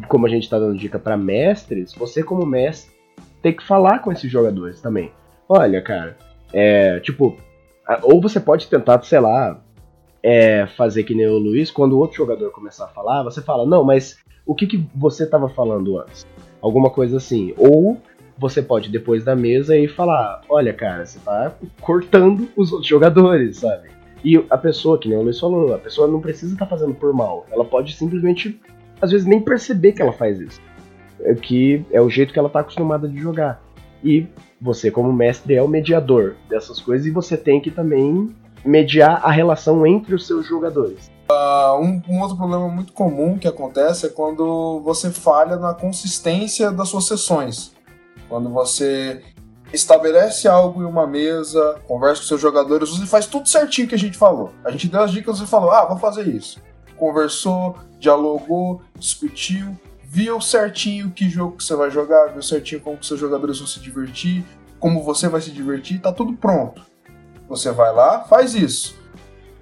como a gente tá dando dica para mestres, você como mestre tem que falar com esses jogadores também. Olha, cara, é, tipo, ou você pode tentar, sei lá, é, fazer que nem o Luiz, quando o outro jogador começar a falar, você fala, não, mas o que, que você estava falando antes? Alguma coisa assim. Ou você pode, depois da mesa, ir falar, olha, cara, você tá cortando os outros jogadores, sabe? E a pessoa, que nem o Luiz falou, a pessoa não precisa estar tá fazendo por mal. Ela pode simplesmente, às vezes, nem perceber que ela faz isso. É que é o jeito que ela tá acostumada de jogar. E você, como mestre, é o mediador dessas coisas e você tem que também mediar a relação entre os seus jogadores. Uh, um, um, outro problema muito comum que acontece é quando você falha na consistência das suas sessões. Quando você estabelece algo em uma mesa, conversa com seus jogadores, você faz tudo certinho que a gente falou. A gente deu as dicas, você falou, ah, vou fazer isso. Conversou, dialogou, discutiu, viu certinho que jogo que você vai jogar, viu certinho como que seus jogadores vão se divertir, como você vai se divertir, tá tudo pronto. Você vai lá, faz isso.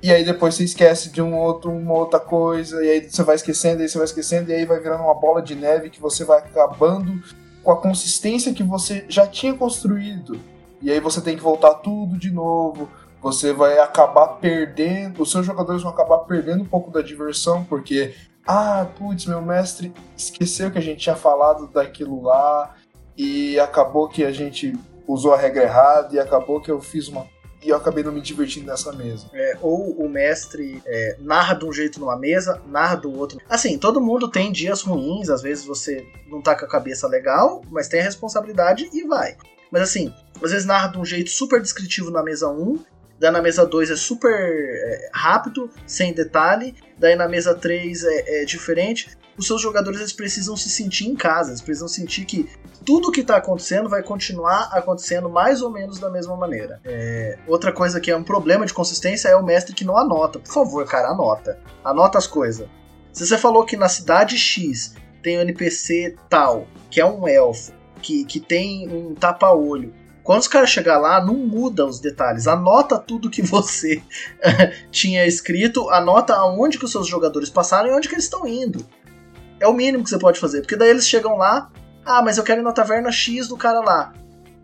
E aí depois você esquece de um outro, uma outra coisa, e aí você vai esquecendo, e aí você vai esquecendo, e aí vai virando uma bola de neve que você vai acabando com a consistência que você já tinha construído. E aí você tem que voltar tudo de novo. Você vai acabar perdendo, os seus jogadores vão acabar perdendo um pouco da diversão, porque ah, putz, meu mestre esqueceu que a gente tinha falado daquilo lá e acabou que a gente usou a regra errada e acabou que eu fiz uma e eu acabei não me divertindo nessa mesa. É, ou o mestre é, narra de um jeito numa mesa, narra do outro. Assim, todo mundo tem dias ruins, às vezes você não tá com a cabeça legal, mas tem a responsabilidade e vai. Mas assim, às vezes narra de um jeito super descritivo na mesa 1, daí na mesa 2 é super é, rápido, sem detalhe, daí na mesa 3 é, é diferente os seus jogadores eles precisam se sentir em casa, eles precisam sentir que tudo que está acontecendo vai continuar acontecendo mais ou menos da mesma maneira. É, outra coisa que é um problema de consistência é o mestre que não anota. Por favor, cara, anota. Anota as coisas. Se você falou que na cidade X tem um NPC tal, que é um elfo, que, que tem um tapa-olho, quando os caras chegar lá, não muda os detalhes. Anota tudo que você tinha escrito, anota aonde que os seus jogadores passaram e onde que eles estão indo. É o mínimo que você pode fazer. Porque daí eles chegam lá, ah, mas eu quero ir na taverna X do cara lá.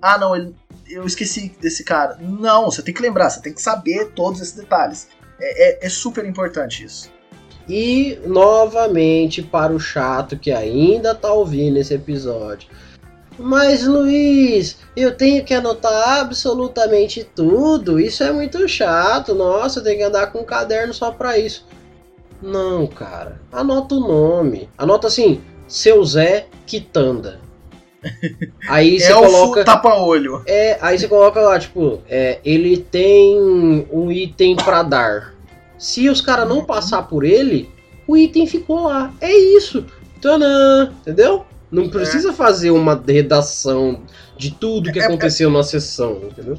Ah, não, ele, eu esqueci desse cara. Não, você tem que lembrar, você tem que saber todos esses detalhes. É, é, é super importante isso. E novamente para o chato que ainda tá ouvindo esse episódio. Mas Luiz, eu tenho que anotar absolutamente tudo. Isso é muito chato. Nossa, eu tenho que andar com um caderno só para isso. Não, cara. Anota o nome. Anota assim, seu Zé Quitanda. Aí você é coloca. tapa-olho. É, aí você coloca lá, tipo, é, ele tem um item para dar. Se os caras não passar por ele, o item ficou lá. É isso. Tanã, entendeu? Não precisa é. fazer uma redação de tudo que é, é aconteceu é, na sessão, entendeu?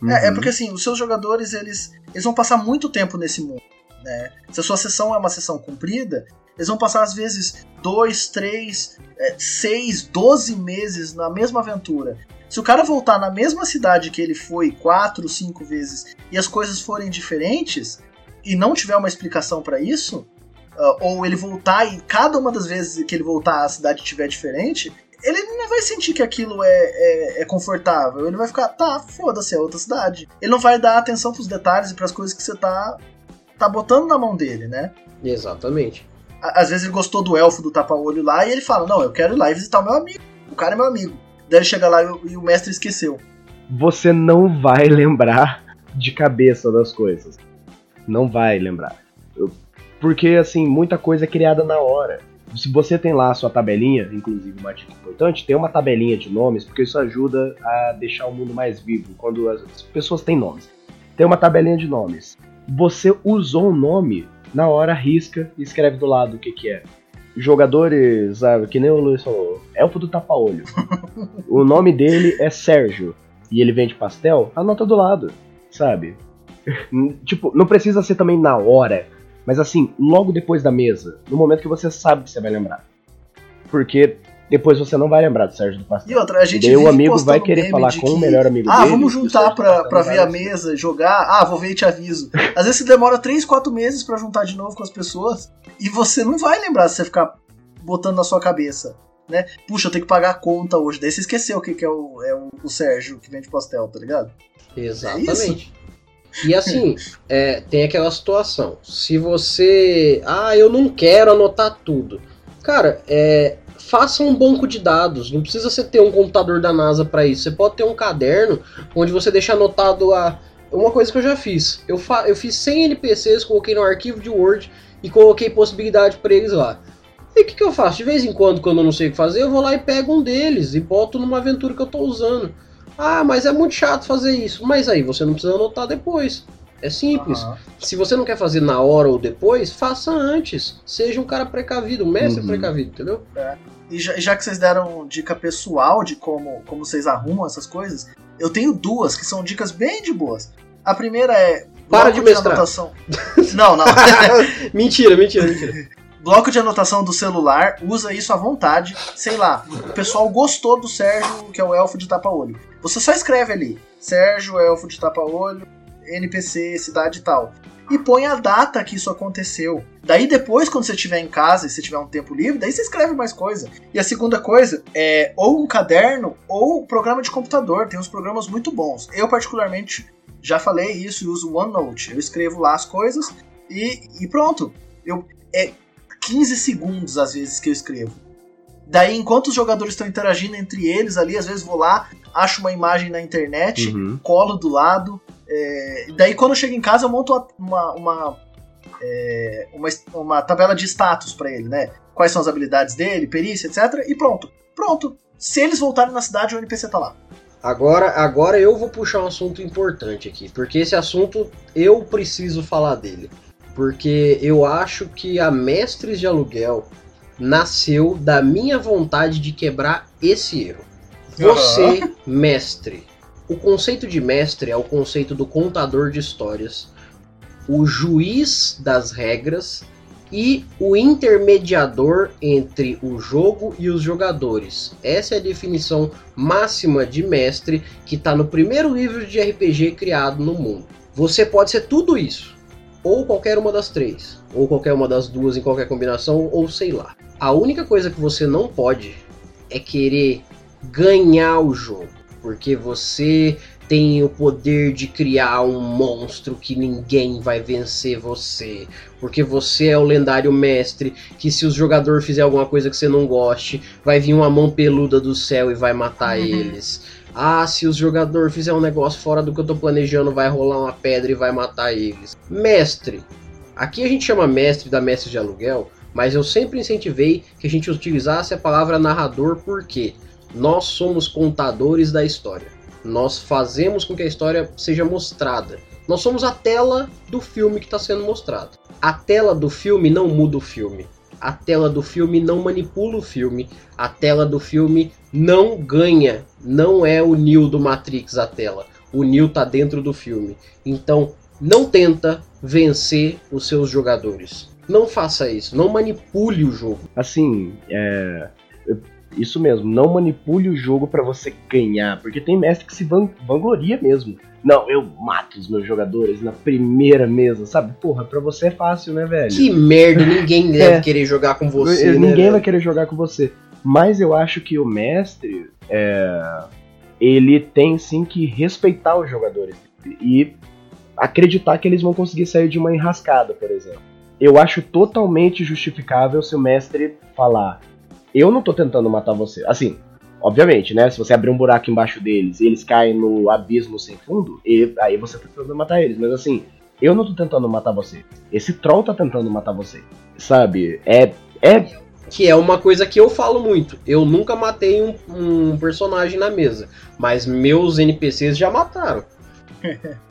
Uhum. É, é porque assim, os seus jogadores, eles, eles vão passar muito tempo nesse mundo. Né? Se a sua sessão é uma sessão comprida, eles vão passar às vezes dois, três, é, seis, doze meses na mesma aventura. Se o cara voltar na mesma cidade que ele foi quatro, cinco vezes e as coisas forem diferentes e não tiver uma explicação para isso, uh, ou ele voltar e cada uma das vezes que ele voltar a cidade estiver diferente, ele não vai sentir que aquilo é, é, é confortável. Ele vai ficar, tá, foda-se, é outra cidade. Ele não vai dar atenção pros detalhes e pras coisas que você tá tá botando na mão dele, né? Exatamente. Às vezes ele gostou do elfo do tapa-olho lá e ele fala: Não, eu quero ir lá e visitar o meu amigo. O cara é meu amigo. Daí ele chega lá e o, e o mestre esqueceu. Você não vai lembrar de cabeça das coisas. Não vai lembrar. Porque, assim, muita coisa é criada na hora. Se você tem lá a sua tabelinha, inclusive uma dica importante, tem uma tabelinha de nomes, porque isso ajuda a deixar o mundo mais vivo, quando as pessoas têm nomes. Tem uma tabelinha de nomes você usou o nome, na hora risca e escreve do lado o que, que é. Jogadores, sabe, que nem o Luiz falou, Elfo do Tapa-Olho. o nome dele é Sérgio e ele vende pastel, anota do lado, sabe? tipo, não precisa ser também na hora, mas assim, logo depois da mesa, no momento que você sabe que você vai lembrar. Porque depois você não vai lembrar do Sérgio do Pastel. E outra, a gente e daí o amigo vai querer falar com que... o melhor amigo ah, dele. Ah, vamos juntar pra, pra ver a mesa, jogar. Ah, vou ver e te aviso. Às vezes você demora 3, 4 meses para juntar de novo com as pessoas e você não vai lembrar se você ficar botando na sua cabeça. Né? Puxa, eu tenho que pagar a conta hoje. Daí você esqueceu o que, que é, o, é o, o Sérgio que vende pastel, tá ligado? Exatamente. E assim, é, tem aquela situação. Se você. Ah, eu não quero anotar tudo. Cara, é, faça um banco de dados. Não precisa você ter um computador da NASA para isso. Você pode ter um caderno onde você deixa anotado a. Uma coisa que eu já fiz. Eu, fa... eu fiz 100 NPCs, coloquei no arquivo de Word e coloquei possibilidade para eles lá. E o que, que eu faço? De vez em quando, quando eu não sei o que fazer, eu vou lá e pego um deles e boto numa aventura que eu tô usando. Ah, mas é muito chato fazer isso. Mas aí você não precisa anotar depois. É simples. Uhum. Se você não quer fazer na hora ou depois, faça antes. Seja um cara precavido, um mestre uhum. precavido, entendeu? É. E já, já, que vocês deram dica pessoal de como, como vocês arrumam essas coisas, eu tenho duas que são dicas bem de boas. A primeira é. Para de mestrar. De anotação. não, não. mentira, mentira, mentira. Bloco de anotação do celular, usa isso à vontade. Sei lá, o pessoal gostou do Sérgio, que é o elfo de tapa-olho. Você só escreve ali: Sérgio, elfo de tapa-olho, NPC, cidade e tal. E põe a data que isso aconteceu. Daí depois, quando você estiver em casa e você tiver um tempo livre, daí você escreve mais coisa. E a segunda coisa é ou um caderno ou programa de computador. Tem uns programas muito bons. Eu, particularmente, já falei isso e uso OneNote. Eu escrevo lá as coisas e, e pronto. Eu, é 15 segundos às vezes que eu escrevo. Daí, enquanto os jogadores estão interagindo entre eles ali, às vezes vou lá, acho uma imagem na internet, uhum. colo do lado, é, daí quando eu chego em casa eu monto uma, uma, é, uma, uma, tabela de status para ele, né? Quais são as habilidades dele, perícia, etc. E pronto. Pronto. Se eles voltarem na cidade, o NPC tá lá. Agora, agora eu vou puxar um assunto importante aqui, porque esse assunto eu preciso falar dele. Porque eu acho que a Mestres de Aluguel nasceu da minha vontade de quebrar esse erro. Você, uhum. mestre, o conceito de mestre é o conceito do contador de histórias, o juiz das regras e o intermediador entre o jogo e os jogadores. Essa é a definição máxima de mestre que está no primeiro livro de RPG criado no mundo. Você pode ser tudo isso, ou qualquer uma das três, ou qualquer uma das duas em qualquer combinação, ou sei lá. A única coisa que você não pode é querer ganhar o jogo porque você tem o poder de criar um monstro que ninguém vai vencer você. Porque você é o lendário mestre que se o jogador fizer alguma coisa que você não goste, vai vir uma mão peluda do céu e vai matar uhum. eles. Ah, se o jogador fizer um negócio fora do que eu tô planejando, vai rolar uma pedra e vai matar eles. Mestre. Aqui a gente chama mestre da mestre de aluguel, mas eu sempre incentivei que a gente utilizasse a palavra narrador porque? Nós somos contadores da história. Nós fazemos com que a história seja mostrada. Nós somos a tela do filme que está sendo mostrado. A tela do filme não muda o filme. A tela do filme não manipula o filme. A tela do filme não ganha. Não é o Neo do Matrix a tela. O Neo tá dentro do filme. Então, não tenta vencer os seus jogadores. Não faça isso. Não manipule o jogo. Assim, é isso mesmo, não manipule o jogo para você ganhar, porque tem mestre que se vangloria mesmo. Não, eu mato os meus jogadores na primeira mesa, sabe? Porra, pra você é fácil, né, velho? Que merda, ninguém deve é, querer jogar com você. Né, ninguém né, vai querer jogar com você. Mas eu acho que o mestre, é, ele tem sim que respeitar os jogadores e acreditar que eles vão conseguir sair de uma enrascada, por exemplo. Eu acho totalmente justificável se o mestre falar: eu não tô tentando matar você. Assim, obviamente, né? Se você abrir um buraco embaixo deles e eles caem no abismo sem fundo, e, aí você tá tentando matar eles. Mas assim, eu não tô tentando matar você. Esse troll tá tentando matar você. Sabe? É. É. Que é uma coisa que eu falo muito. Eu nunca matei um, um personagem na mesa. Mas meus NPCs já mataram.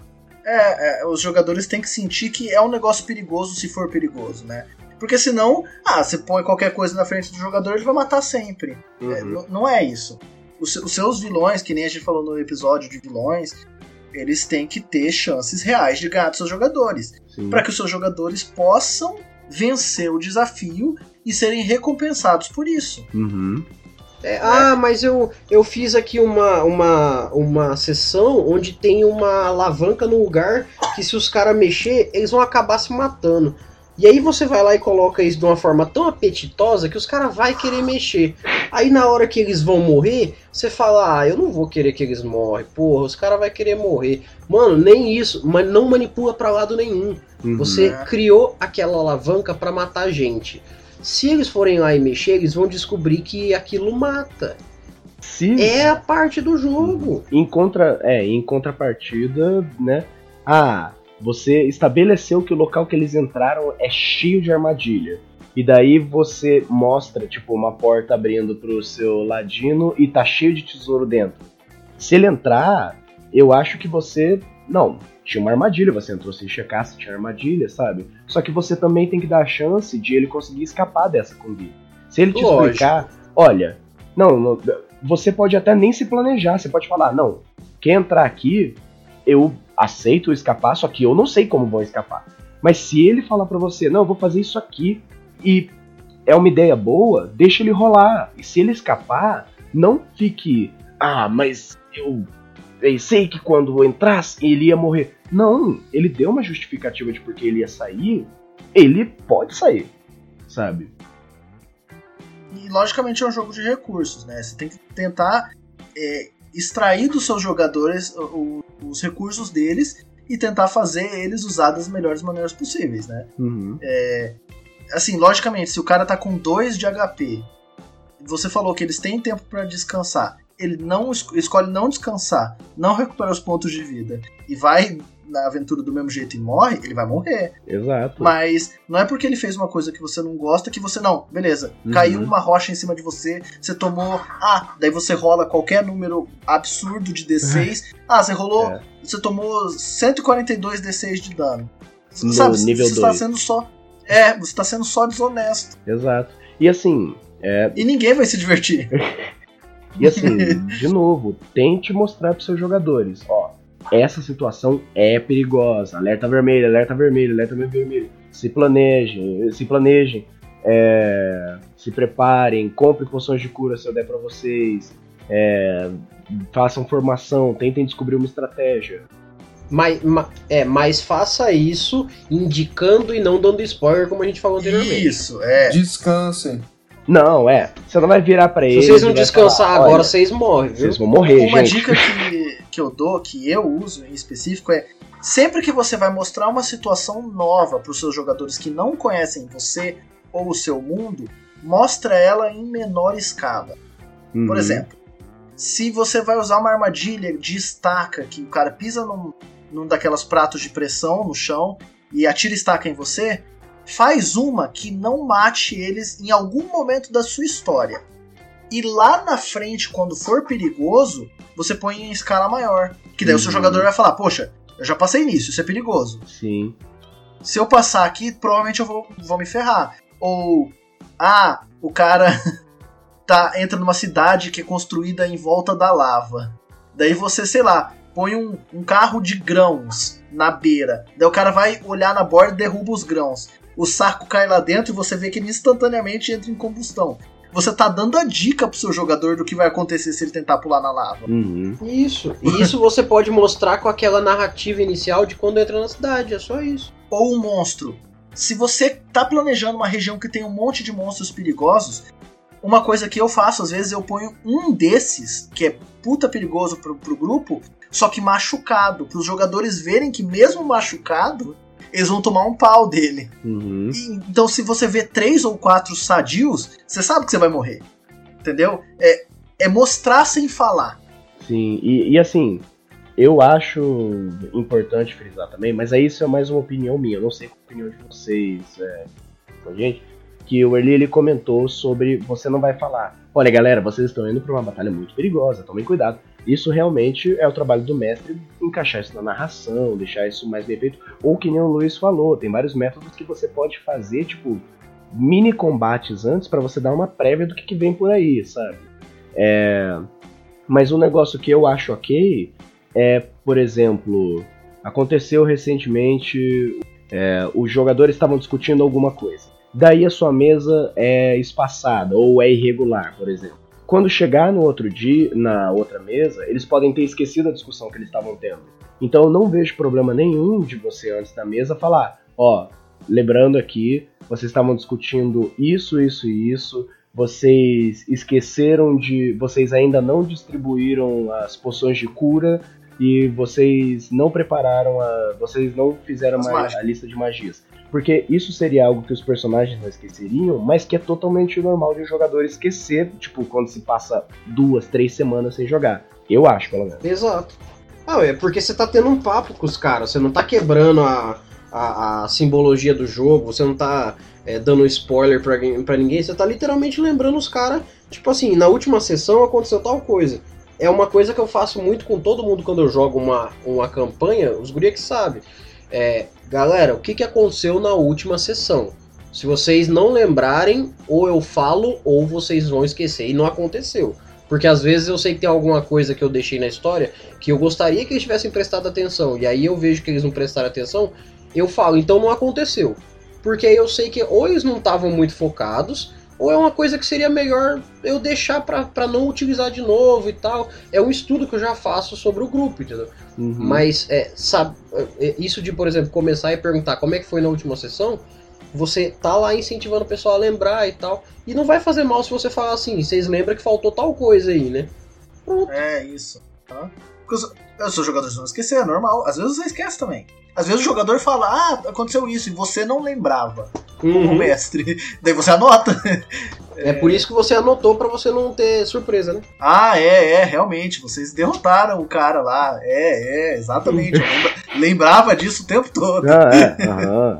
É, é, os jogadores têm que sentir que é um negócio perigoso se for perigoso, né? Porque senão, ah, você põe qualquer coisa na frente do jogador, ele vai matar sempre. Uhum. É, não é isso. Os, os, seus vilões, que nem a gente falou no episódio de vilões, eles têm que ter chances reais de ganhar dos seus jogadores. para que os seus jogadores possam vencer o desafio e serem recompensados por isso. Uhum. É, ah, mas eu, eu fiz aqui uma, uma, uma sessão onde tem uma alavanca no lugar que se os caras mexer, eles vão acabar se matando. E aí você vai lá e coloca isso de uma forma tão apetitosa que os caras vão querer mexer. Aí na hora que eles vão morrer, você fala, ah, eu não vou querer que eles morrem. Porra, os caras vão querer morrer. Mano, nem isso, mas não manipula pra lado nenhum. Uhum. Você criou aquela alavanca pra matar gente. Se eles forem lá e mexer, eles vão descobrir que aquilo mata. Se É a parte do jogo. em, contra, é, em contrapartida, né? Ah, você estabeleceu que o local que eles entraram é cheio de armadilha. E daí você mostra, tipo, uma porta abrindo pro seu ladino e tá cheio de tesouro dentro. Se ele entrar, eu acho que você. Não, tinha uma armadilha, você entrou sem checar se tinha armadilha, sabe? Só que você também tem que dar a chance de ele conseguir escapar dessa vida. Se ele te Lógico. explicar, olha, não, não, você pode até nem se planejar, você pode falar, não, quem entrar aqui, eu aceito escapar, só que eu não sei como vão escapar. Mas se ele falar pra você, não, eu vou fazer isso aqui e é uma ideia boa, deixa ele rolar. E se ele escapar, não fique, ah, mas eu pensei que quando entrasse ele ia morrer. Não, ele deu uma justificativa de porque ele ia sair, ele pode sair, sabe? E logicamente é um jogo de recursos, né? Você tem que tentar é, extrair dos seus jogadores o- os recursos deles e tentar fazer eles usar das melhores maneiras possíveis, né? Uhum. Assim, logicamente, se o cara tá com 2 de HP, você falou que eles têm tempo pra descansar, ele não es- escolhe não descansar, não recupera os pontos de vida e vai na aventura do mesmo jeito e morre, ele vai morrer. Exato. Mas não é porque ele fez uma coisa que você não gosta que você não. Beleza, Uhum. caiu uma rocha em cima de você, você tomou. Ah, daí você rola qualquer número absurdo de D6. Ah, você rolou. É. Você tomou 142 D6 de dano. No Sabe, nível você está sendo só. É, você tá sendo só desonesto. Exato. E assim, é, E ninguém vai se divertir. E assim, de novo, tente mostrar para seus jogadores, ó, essa situação é perigosa, alerta vermelho, alerta vermelho, alerta vermelho. Se planejem, se planejem, é, se preparem, comprem poções de cura se eu der para vocês, é, façam formação, tentem descobrir uma estratégia. Mas, ma- é, mas faça isso indicando e não dando spoiler, como a gente falou anteriormente. Isso, é. Descansem. Não, é, você não vai virar para Se eles. vocês e não descansar falar, agora, "Olha, vocês morrem, viu? vocês vão morrer, Uma gente. dica que, que eu dou, que eu uso em específico, é sempre que você vai mostrar uma situação nova para os seus jogadores que não conhecem você ou o seu mundo, mostra ela em menor escala. Por Uhum. exemplo, se você vai usar uma armadilha de estaca, que o cara pisa num, num daquelas pratos de pressão no chão e atira estaca em você, faz uma que não mate eles em algum momento da sua história. E lá na frente, quando for perigoso, você põe em escala maior. Que daí o seu Uhum. jogador vai falar, poxa, eu já passei nisso, isso é perigoso. Sim. Se eu passar aqui, provavelmente eu vou, vou me ferrar. Ou, ah, o cara tá, entra numa cidade que é construída em volta da lava. Daí você, sei lá, põe um, um carro de grãos na beira. Daí o cara vai olhar na borda e derruba os grãos. O saco cai lá dentro e você vê que ele instantaneamente entra em combustão. Você tá dando a dica pro seu jogador do que vai acontecer se ele tentar pular na lava. Uhum. Isso. E isso você pode mostrar com aquela narrativa inicial de quando entra na cidade, é só isso. ou um monstro. Se você tá planejando uma região que tem um monte de monstros perigosos, uma coisa que eu faço, às vezes eu ponho um desses, que é puta perigoso pro, pro grupo, só que machucado, para os jogadores verem que mesmo machucado, eles vão tomar um pau dele. Uhum. E, então se você vê três ou quatro sadios, você sabe que você vai morrer. Entendeu? É, é mostrar sem falar. Sim, e, e assim, eu acho importante frisar também, mas aí isso é mais uma opinião minha, eu não sei qual a opinião de vocês, é, com a gente, que o Erli ele comentou sobre você não vai falar, olha galera, vocês estão indo para uma batalha muito perigosa, tomem cuidado. Isso realmente é o trabalho do mestre encaixar isso na narração, deixar isso mais bem feito, ou que nem o Luiz falou, tem vários métodos que você pode fazer, tipo, mini combates antes para você dar uma prévia do que, que vem por aí, sabe? É, mas um negócio que eu acho ok é, por exemplo, aconteceu recentemente, é, os jogadores estavam discutindo alguma coisa. Daí a sua mesa é espaçada ou é irregular, por exemplo. Quando chegar no outro dia, na outra mesa, eles podem ter esquecido a discussão que eles estavam tendo. Então eu não vejo problema nenhum de você antes da mesa falar, ó, lembrando aqui, vocês estavam discutindo isso, isso e isso. Vocês esqueceram de. Vocês ainda não distribuíram as poções de cura e vocês não prepararam a. Vocês não fizeram a lista de magias. Porque isso seria algo que os personagens não esqueceriam, mas que é totalmente normal de um jogador esquecer, tipo, quando se passa duas, três semanas sem jogar. Eu acho, pelo menos. Exato. Ah, é porque você tá tendo um papo com os caras, você não tá quebrando a, a, a simbologia do jogo, você não tá é, dando spoiler pra, pra ninguém, você tá literalmente lembrando os caras, tipo assim, na última sessão aconteceu tal coisa. É uma coisa que eu faço muito com todo mundo quando eu jogo uma, uma campanha, os guria que sabem. É, galera, o que, que aconteceu na última sessão? Se vocês não lembrarem, ou eu falo, ou vocês vão esquecer. E não aconteceu. Porque às vezes eu sei que tem alguma coisa que eu deixei na história que eu gostaria que eles tivessem prestado atenção. E aí eu vejo que eles não prestaram atenção, eu falo, então não aconteceu. Porque aí eu sei que ou eles não estavam muito focados, ou é uma coisa que seria melhor eu deixar pra, pra não utilizar de novo e tal. É um estudo que eu já faço sobre o grupo, entendeu? Uhum. Mas é, sabe, é, isso de, por exemplo, começar e perguntar como é que foi na última sessão, você tá lá incentivando o pessoal a lembrar e tal. E não vai fazer mal se você falar assim, vocês lembram que faltou tal coisa aí, né? Pronto. É isso. tá? Porque os, seus jogadores vão esquecer, é normal. Às vezes você esquece também. Às vezes o jogador fala, ah, aconteceu isso, e você não lembrava, como Uhum. mestre. Daí você anota. É por isso que você anotou pra você não ter surpresa, né? Ah, é, é, realmente, vocês derrotaram o cara lá. É, é, exatamente. Eu lembrava disso o tempo todo. Ah, é.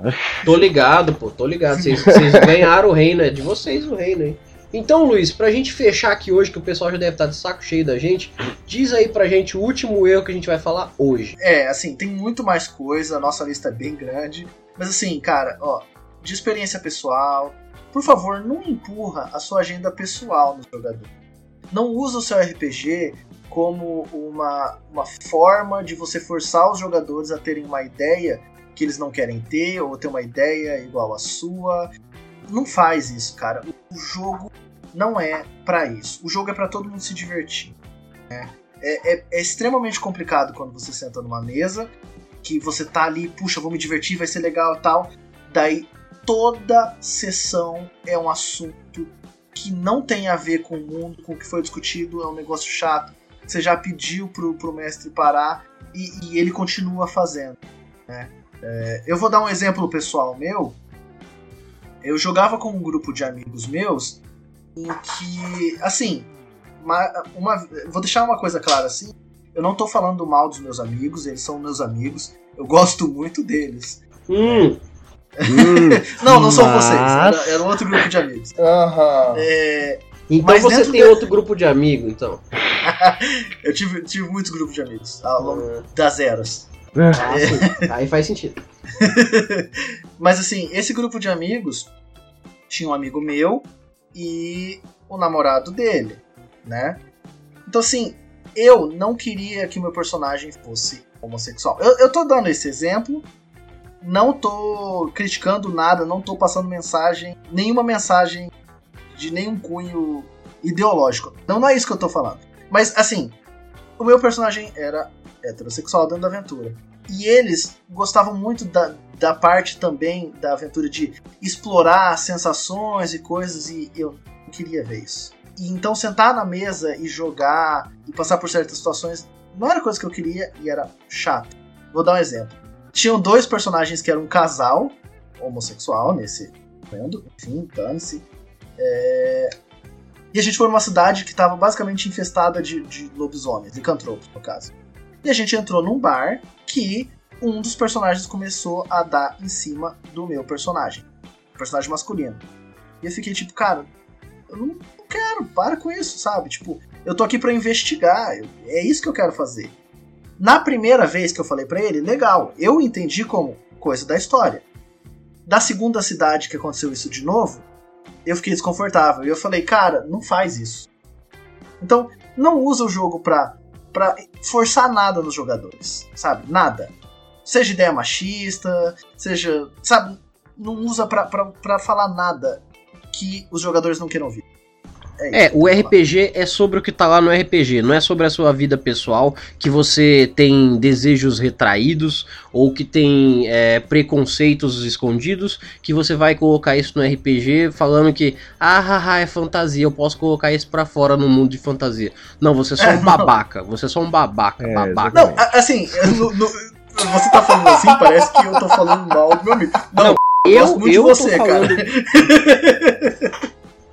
Tô ligado, pô, tô ligado. Vocês, vocês ganharam o reino, é de vocês o reino, hein? Então, Luiz, pra gente fechar aqui hoje, que o pessoal já deve estar de saco cheio da gente, diz aí pra gente o último erro que a gente vai falar hoje. É, assim, tem muito mais coisa, a nossa lista é bem grande. Mas assim, cara, ó, de experiência pessoal, por favor, não empurra a sua agenda pessoal no jogador. Não usa o seu RPG como uma, uma forma de você forçar os jogadores a terem uma ideia que eles não querem ter, ou ter uma ideia igual à sua. Não faz isso, cara. O jogo não é pra isso. O jogo é pra todo mundo se divertir. né? É, é- é extremamente complicado quando você senta numa mesa, que você tá ali, puxa, vou me divertir, vai ser legal e tal. Daí toda sessão é um assunto que não tem a ver com o mundo, com o que foi discutido, é um negócio chato. Você já pediu pro, pro mestre parar e, e ele continua fazendo. né? É, eu vou dar um exemplo pessoal meu. Eu jogava com um grupo de amigos meus em que, assim, uma, uma- vou deixar uma coisa clara assim. Eu não tô falando mal dos meus amigos, eles são meus amigos. Eu gosto muito deles. Hum, Hum, Não, não são Mas- vocês. Era, era um outro grupo de amigos. Aham. É, então Mas você tem de- outro grupo de amigo, então. eu tive, tive muitos grupos de amigos ao longo Ah, das eras. ah, sim. Aí faz sentido. Mas assim, esse grupo de amigos tinha um amigo meu e o namorado dele, né? Então assim, eu não queria que meu personagem fosse homossexual. Eu, eu tô dando esse exemplo, não tô criticando nada, não tô passando mensagem, nenhuma mensagem de nenhum cunho ideológico. Não, não é isso que eu tô falando. Mas assim, o meu personagem era heterossexual dentro da aventura. E eles gostavam muito da, da parte também da aventura de explorar sensações e coisas, e eu não queria ver isso. E então sentar na mesa e jogar e passar por certas situações não era coisa que eu queria e era chato. Vou dar um exemplo. Tinham dois personagens que eram um casal homossexual nesse mundo, enfim, dane-se. É, E a gente foi numa cidade que estava basicamente infestada de, de lobisomens, licantropos, no caso. E a gente entrou num bar que um dos personagens começou a dar em cima do meu personagem. Personagem masculino. E eu fiquei tipo, cara, eu não, quero, para com isso, sabe? Tipo, eu tô aqui pra investigar, eu- é isso que eu quero fazer. Na primeira vez que eu falei pra ele, legal, eu entendi como coisa da história. Da segunda cidade que aconteceu isso de novo, eu fiquei desconfortável. E eu falei, cara, não faz isso. Então, não usa o jogo pra, pra forçar nada nos jogadores, sabe? Nada. Seja ideia machista, seja. Sabe? Não usa pra falar nada que os jogadores não queiram ouvir. É, é o RPG é sobre o que tá lá no RPG, não é sobre a sua vida pessoal, que você tem desejos retraídos ou que tem é, preconceitos escondidos, que você vai colocar isso no RPG falando que, ah, haha, é fantasia, eu posso colocar isso pra fora no mundo de fantasia. Não, você é só um babaca, você é só um babaca, é, babaca. Não, assim, no, no, você tá falando assim, parece que eu tô falando mal do meu amigo. Não, não eu, eu você, falando... cara.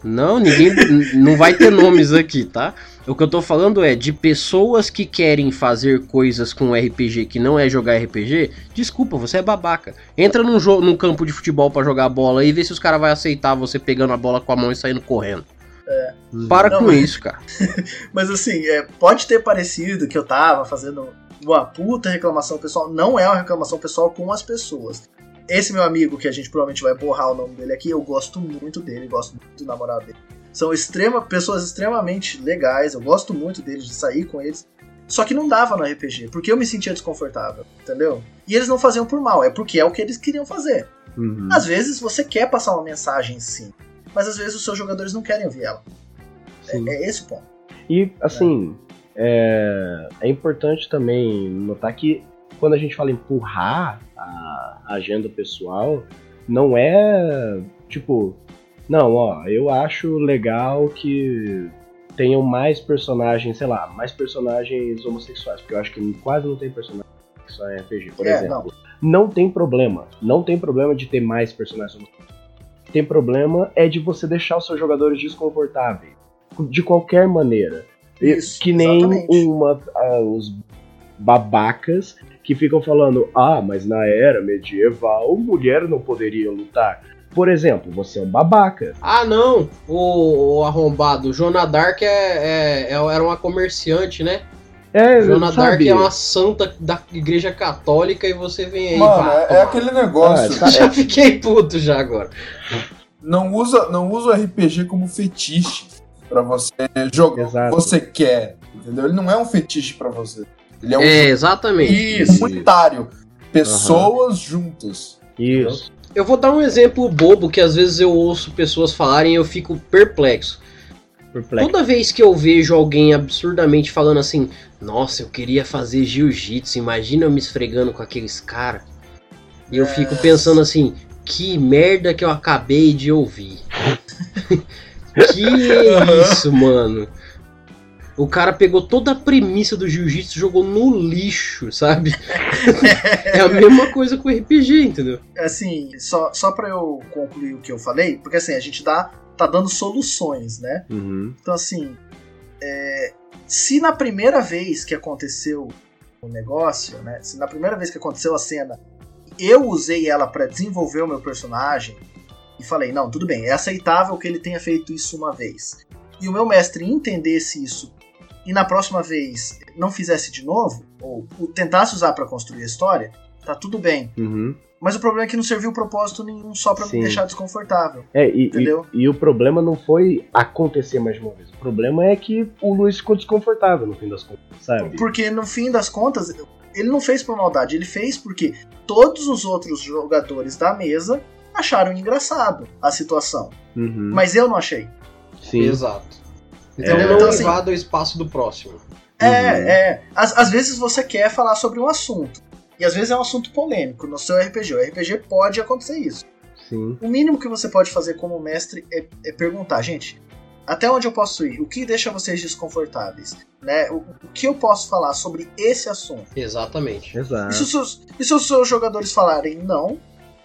Não, ninguém. não vai ter nomes aqui, tá? O que eu tô falando é de pessoas que querem fazer coisas com RPG que não é jogar RPG. Desculpa, você é babaca. Entra num, num campo de futebol para jogar bola e vê se os caras vão aceitar você pegando a bola com a mão e saindo correndo. É. Para não, com mas... isso, cara. mas assim, é, pode ter parecido que eu tava fazendo uma puta reclamação pessoal. Não é uma reclamação pessoal com as pessoas. Esse meu amigo, que a gente provavelmente vai borrar o nome dele aqui, eu gosto muito dele, gosto muito do namorado dele. São extrema, pessoas extremamente legais, eu gosto muito deles, de sair com eles. Só que não dava no RPG, porque eu me sentia desconfortável, entendeu? E eles não faziam por mal, é porque é o que eles queriam fazer. Uhum. Às vezes você quer passar uma mensagem sim, mas às vezes os seus jogadores não querem ouvir ela. É, é, esse o ponto. E, assim, é. É, é importante também notar que quando a gente fala empurrar a agenda pessoal, não é tipo, não, ó, eu acho legal que tenham mais personagens, sei lá, mais personagens homossexuais, porque eu acho que quase não tem personagem só em RPG, por é, exemplo. Não. não tem problema, não tem problema de ter mais personagens homossexuais. Tem problema é de você deixar os seus jogadores desconfortáveis, de qualquer maneira. Isso, que nem exatamente. uma, uh, os babacas que ficam falando: ah, mas na era medieval mulher não poderia lutar. Por exemplo, você é um babaca. Ah, não! O, o arrombado. Joana Dark é, é, é, era uma comerciante, né? É, Joana Dark é uma santa da igreja católica e você vem aí. Mano, é, é, aquele negócio. Ah, já fiquei puto já agora. Não usa, não usa o RPG como fetiche para você jogar. Exato. Você quer, entendeu? Ele não é um fetiche para você. Ele é um é, exatamente. Isso. comunitário. Pessoas uhum. juntas. Isso. Eu vou dar um exemplo bobo que às vezes eu ouço pessoas falarem e eu fico perplexo. perplexo. Toda vez que eu vejo alguém absurdamente falando assim, nossa, eu queria fazer jiu-jitsu, imagina eu me esfregando com aqueles caras. E eu fico pensando assim, que merda que eu acabei de ouvir. que é isso, mano? O cara pegou toda a premissa do jiu-jitsu e jogou no lixo, sabe? é a mesma coisa com RPG, entendeu? Assim, só, só pra eu concluir o que eu falei, porque assim, a gente dá, tá dando soluções, né? Uhum. Então, assim, é, se na primeira vez que aconteceu o negócio, né? Se na primeira vez que aconteceu a cena, eu usei ela para desenvolver o meu personagem e falei, não, tudo bem, é aceitável que ele tenha feito isso uma vez. E o meu mestre entendesse isso e na próxima vez não fizesse de novo, ou tentasse usar para construir a história, tá tudo bem. Uhum. Mas o problema é que não serviu propósito nenhum só para me deixar desconfortável. É, e, entendeu? E, e, o problema não foi acontecer mais uma vez. O problema é que o Luiz ficou desconfortável no fim das contas, sabe? Porque no fim das contas, ele não fez por maldade, ele fez porque todos os outros jogadores da mesa acharam engraçado a situação. Uhum. Mas eu não achei. Sim. Exato. Então é, não então, assim, invada o espaço do próximo. É, uhum. é. Às, às vezes você quer falar sobre um assunto. E às vezes é um assunto polêmico no seu RPG. O RPG pode acontecer isso. Sim. O mínimo que você pode fazer como mestre é, é, perguntar, gente, até onde eu posso ir? O que deixa vocês desconfortáveis? Né? O, o que eu posso falar sobre esse assunto? Exatamente. Exato. E se os seus, e se os seus jogadores falarem não,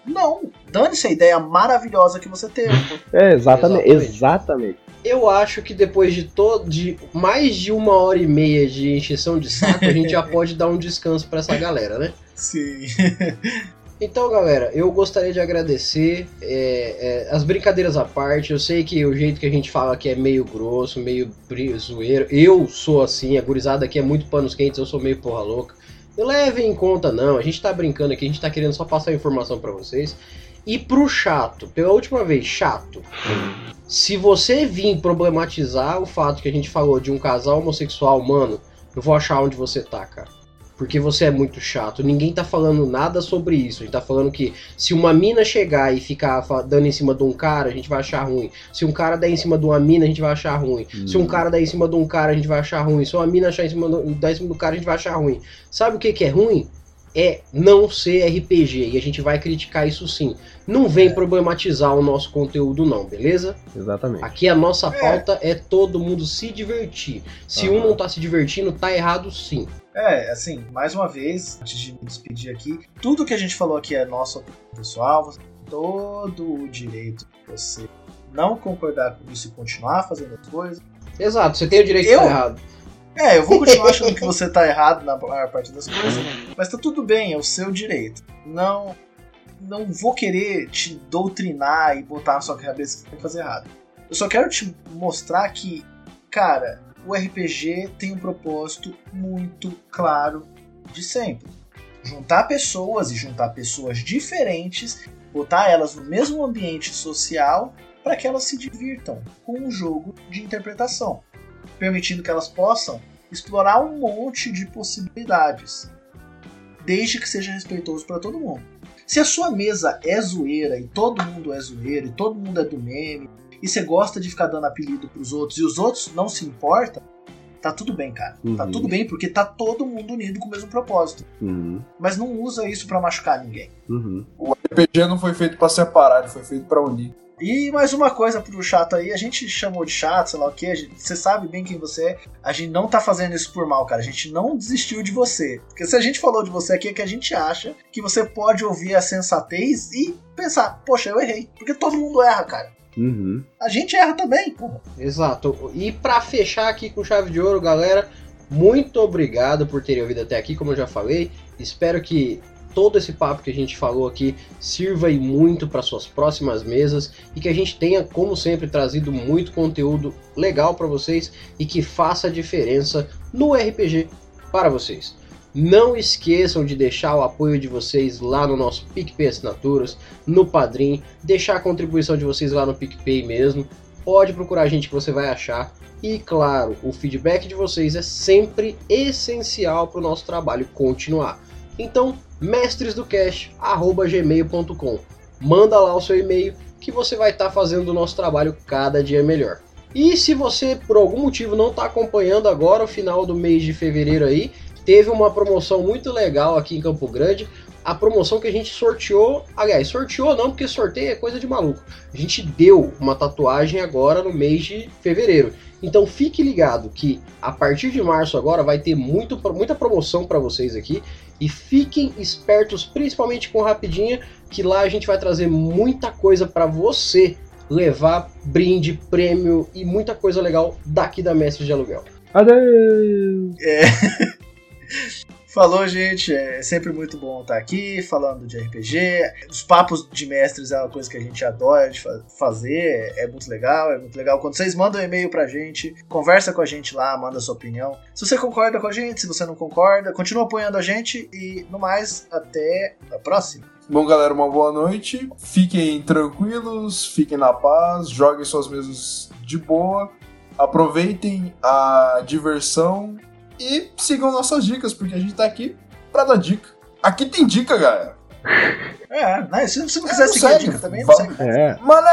não. Dane-se a ideia maravilhosa que você teve. É, exatamente. Exatamente. exatamente. Eu acho que depois de de mais de uma hora e meia de encheção de saco, a gente já pode dar um descanso para essa galera, né? Sim. Então, galera, eu gostaria de agradecer é, é, as brincadeiras à parte. Eu sei que o jeito que a gente fala aqui é meio grosso, meio zoeiro. Eu sou assim, a gurizada aqui é muito panos quentes, eu sou meio porra louca. Não levem em conta, não. A gente tá brincando aqui, a gente tá querendo só passar informação para vocês. E pro chato, pela última vez, chato. Se você vir problematizar o fato que a gente falou de um casal homossexual, mano, eu vou achar onde você tá, cara. porque você é muito chato. Ninguém tá falando nada sobre isso. A gente tá falando que se uma mina chegar e ficar dando em cima de um cara, a gente vai achar ruim. Se um cara der em cima de uma mina, a gente vai achar ruim. Hum. Se um cara der em cima de um cara, a gente vai achar ruim. Se uma mina achar em cima do, der em cima do cara, a gente vai achar ruim. Sabe o que, que é ruim? É não ser RPG e a gente vai criticar isso sim. Não vem é. problematizar o nosso conteúdo não, beleza? Exatamente. Aqui a nossa é. pauta é todo mundo se divertir. Se uhum. um não tá se divertindo, tá errado sim. É, assim, mais uma vez, antes de me despedir aqui, tudo que a gente falou aqui é nosso pessoal, você tem todo o direito de você não concordar com isso e continuar fazendo as coisas. Exato, você tem o direito eu, de estar errado. É, eu vou continuar achando que você tá errado na maior parte das coisas, mas tá tudo bem, é o seu direito. Não não vou querer te doutrinar e botar na sua cabeça que você tem que fazer errado. Eu só quero te mostrar que, cara, o RPG tem um propósito muito claro de sempre. Juntar pessoas e juntar pessoas diferentes, botar elas no mesmo ambiente social para que elas se divirtam com um jogo de interpretação, permitindo que elas possam explorar um monte de possibilidades, desde que seja respeitoso para todo mundo. Se a sua mesa é zoeira e todo mundo é zoeiro e todo mundo é do meme e você gosta de ficar dando apelido pros outros e os outros não se importam, tá tudo bem, cara. Tá uhum. Tá tudo bem porque tá todo mundo unido com o mesmo propósito. Uhum. Mas não usa isso para machucar ninguém. Uhum. O RPG não foi feito para separar, ele foi feito para unir. E mais uma coisa pro chato aí, a gente chamou de chato, sei lá o que, você sabe bem quem você é, a gente não tá fazendo isso por mal, cara, a gente não desistiu de você. Porque se a gente falou de você aqui é que a gente acha que você pode ouvir a sensatez e pensar, poxa, eu errei. Porque todo mundo erra, cara. Uhum. A gente erra também, porra. Exato. E para fechar aqui com chave de ouro, galera, muito obrigado por terem ouvido até aqui, como eu já falei. Espero que todo esse papo que a gente falou aqui sirva e muito para suas próximas mesas e que a gente tenha, como sempre, trazido muito conteúdo legal para vocês e que faça a diferença no RPG para vocês. Não esqueçam de deixar o apoio de vocês lá no nosso PicPay Assinaturas, no Padrim, deixar a contribuição de vocês lá no PicPay mesmo. Pode procurar a gente que você vai achar. E claro, o feedback de vocês é sempre essencial para o nosso trabalho continuar. Então, mestresdocast@gmail.com. Manda lá o seu e-mail que você vai estar tá fazendo o nosso trabalho cada dia melhor. E se você por algum motivo não está acompanhando agora o final do mês de fevereiro aí, teve uma promoção muito legal aqui em Campo Grande. A promoção que a gente sorteou, aliás, sorteou não, porque sorteio é coisa de maluco. A gente deu uma tatuagem agora no mês de fevereiro. Então fique ligado que a partir de março agora vai ter muito, muita promoção para vocês aqui e fiquem espertos, principalmente com rapidinha, que lá a gente vai trazer muita coisa para você levar brinde, prêmio e muita coisa legal daqui da Mestre de Aluguel. Adeus! É. Falou, gente. É sempre muito bom estar aqui falando de RPG. Os papos de mestres é uma coisa que a gente adora de fazer. É muito legal, é muito legal. Quando vocês mandam um e-mail pra gente, conversa com a gente lá, manda sua opinião. Se você concorda com a gente, se você não concorda, continua apoiando a gente e no mais, até a próxima. Bom, galera, uma boa noite. Fiquem tranquilos, fiquem na paz, joguem suas mesas de boa, aproveitem a diversão e sigam nossas dicas, porque a gente tá aqui pra dar dica. Aqui tem dica, galera. É, né? se você não quiser é, seguir segue. a dica também, não segue. É. Mano,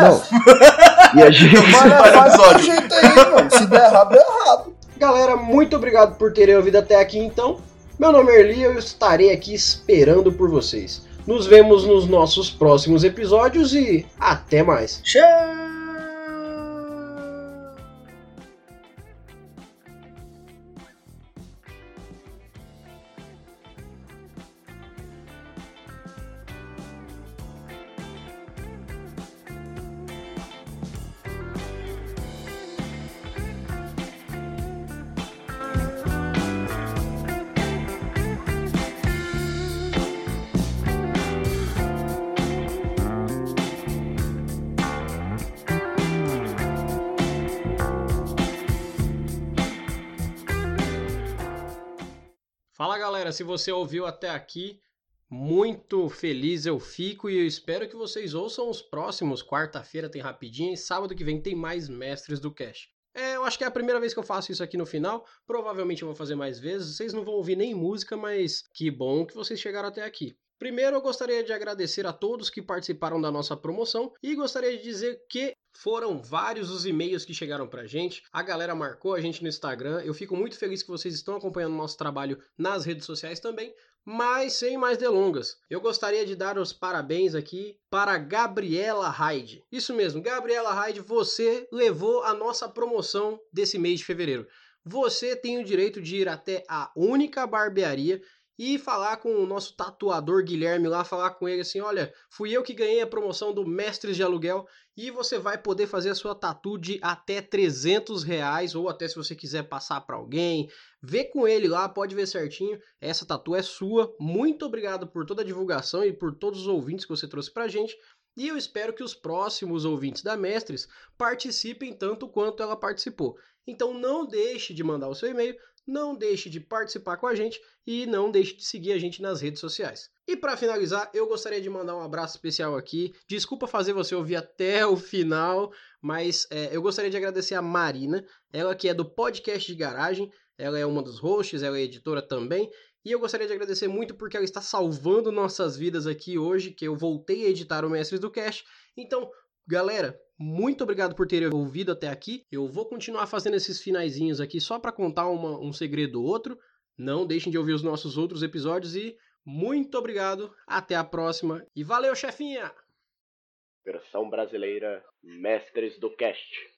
e a gente Mané, faz do jeito aí, mano. Se der errado, é errado. Galera, muito obrigado por terem ouvido até aqui, então. Meu nome é Erli e eu estarei aqui esperando por vocês. Nos vemos nos nossos próximos episódios e até mais. Tchau! Galera, se você ouviu até aqui, muito feliz eu fico e eu espero que vocês ouçam os próximos. Quarta-feira tem rapidinho e sábado que vem tem mais mestres do Cash. É, eu acho que é a primeira vez que eu faço isso aqui no final. Provavelmente eu vou fazer mais vezes. Vocês não vão ouvir nem música, mas que bom que vocês chegaram até aqui. Primeiro, eu gostaria de agradecer a todos que participaram da nossa promoção e gostaria de dizer que foram vários os e-mails que chegaram pra gente. A galera marcou a gente no Instagram. Eu fico muito feliz que vocês estão acompanhando o nosso trabalho nas redes sociais também. Mas sem mais delongas, eu gostaria de dar os parabéns aqui para Gabriela Hyde. Isso mesmo, Gabriela Hyde, você levou a nossa promoção desse mês de fevereiro. Você tem o direito de ir até a única barbearia e falar com o nosso tatuador Guilherme lá, falar com ele assim: olha, fui eu que ganhei a promoção do Mestres de Aluguel e você vai poder fazer a sua tatu de até 300 reais, ou até se você quiser passar para alguém. Vê com ele lá, pode ver certinho. Essa tatu é sua. Muito obrigado por toda a divulgação e por todos os ouvintes que você trouxe pra gente. E eu espero que os próximos ouvintes da Mestres participem tanto quanto ela participou. Então não deixe de mandar o seu e-mail, não deixe de participar com a gente e não deixe de seguir a gente nas redes sociais. E para finalizar, eu gostaria de mandar um abraço especial aqui. Desculpa fazer você ouvir até o final, mas é, eu gostaria de agradecer a Marina, ela que é do podcast de garagem, ela é uma dos hosts, ela é editora também, e eu gostaria de agradecer muito porque ela está salvando nossas vidas aqui hoje, que eu voltei a editar o Mestres do Cast. Então, galera, muito obrigado por terem ouvido até aqui. Eu vou continuar fazendo esses finaizinhos aqui só para contar uma, um segredo ou outro. Não deixem de ouvir os nossos outros episódios e muito obrigado, até a próxima e valeu, chefinha! Versão brasileira Mestres do Cast.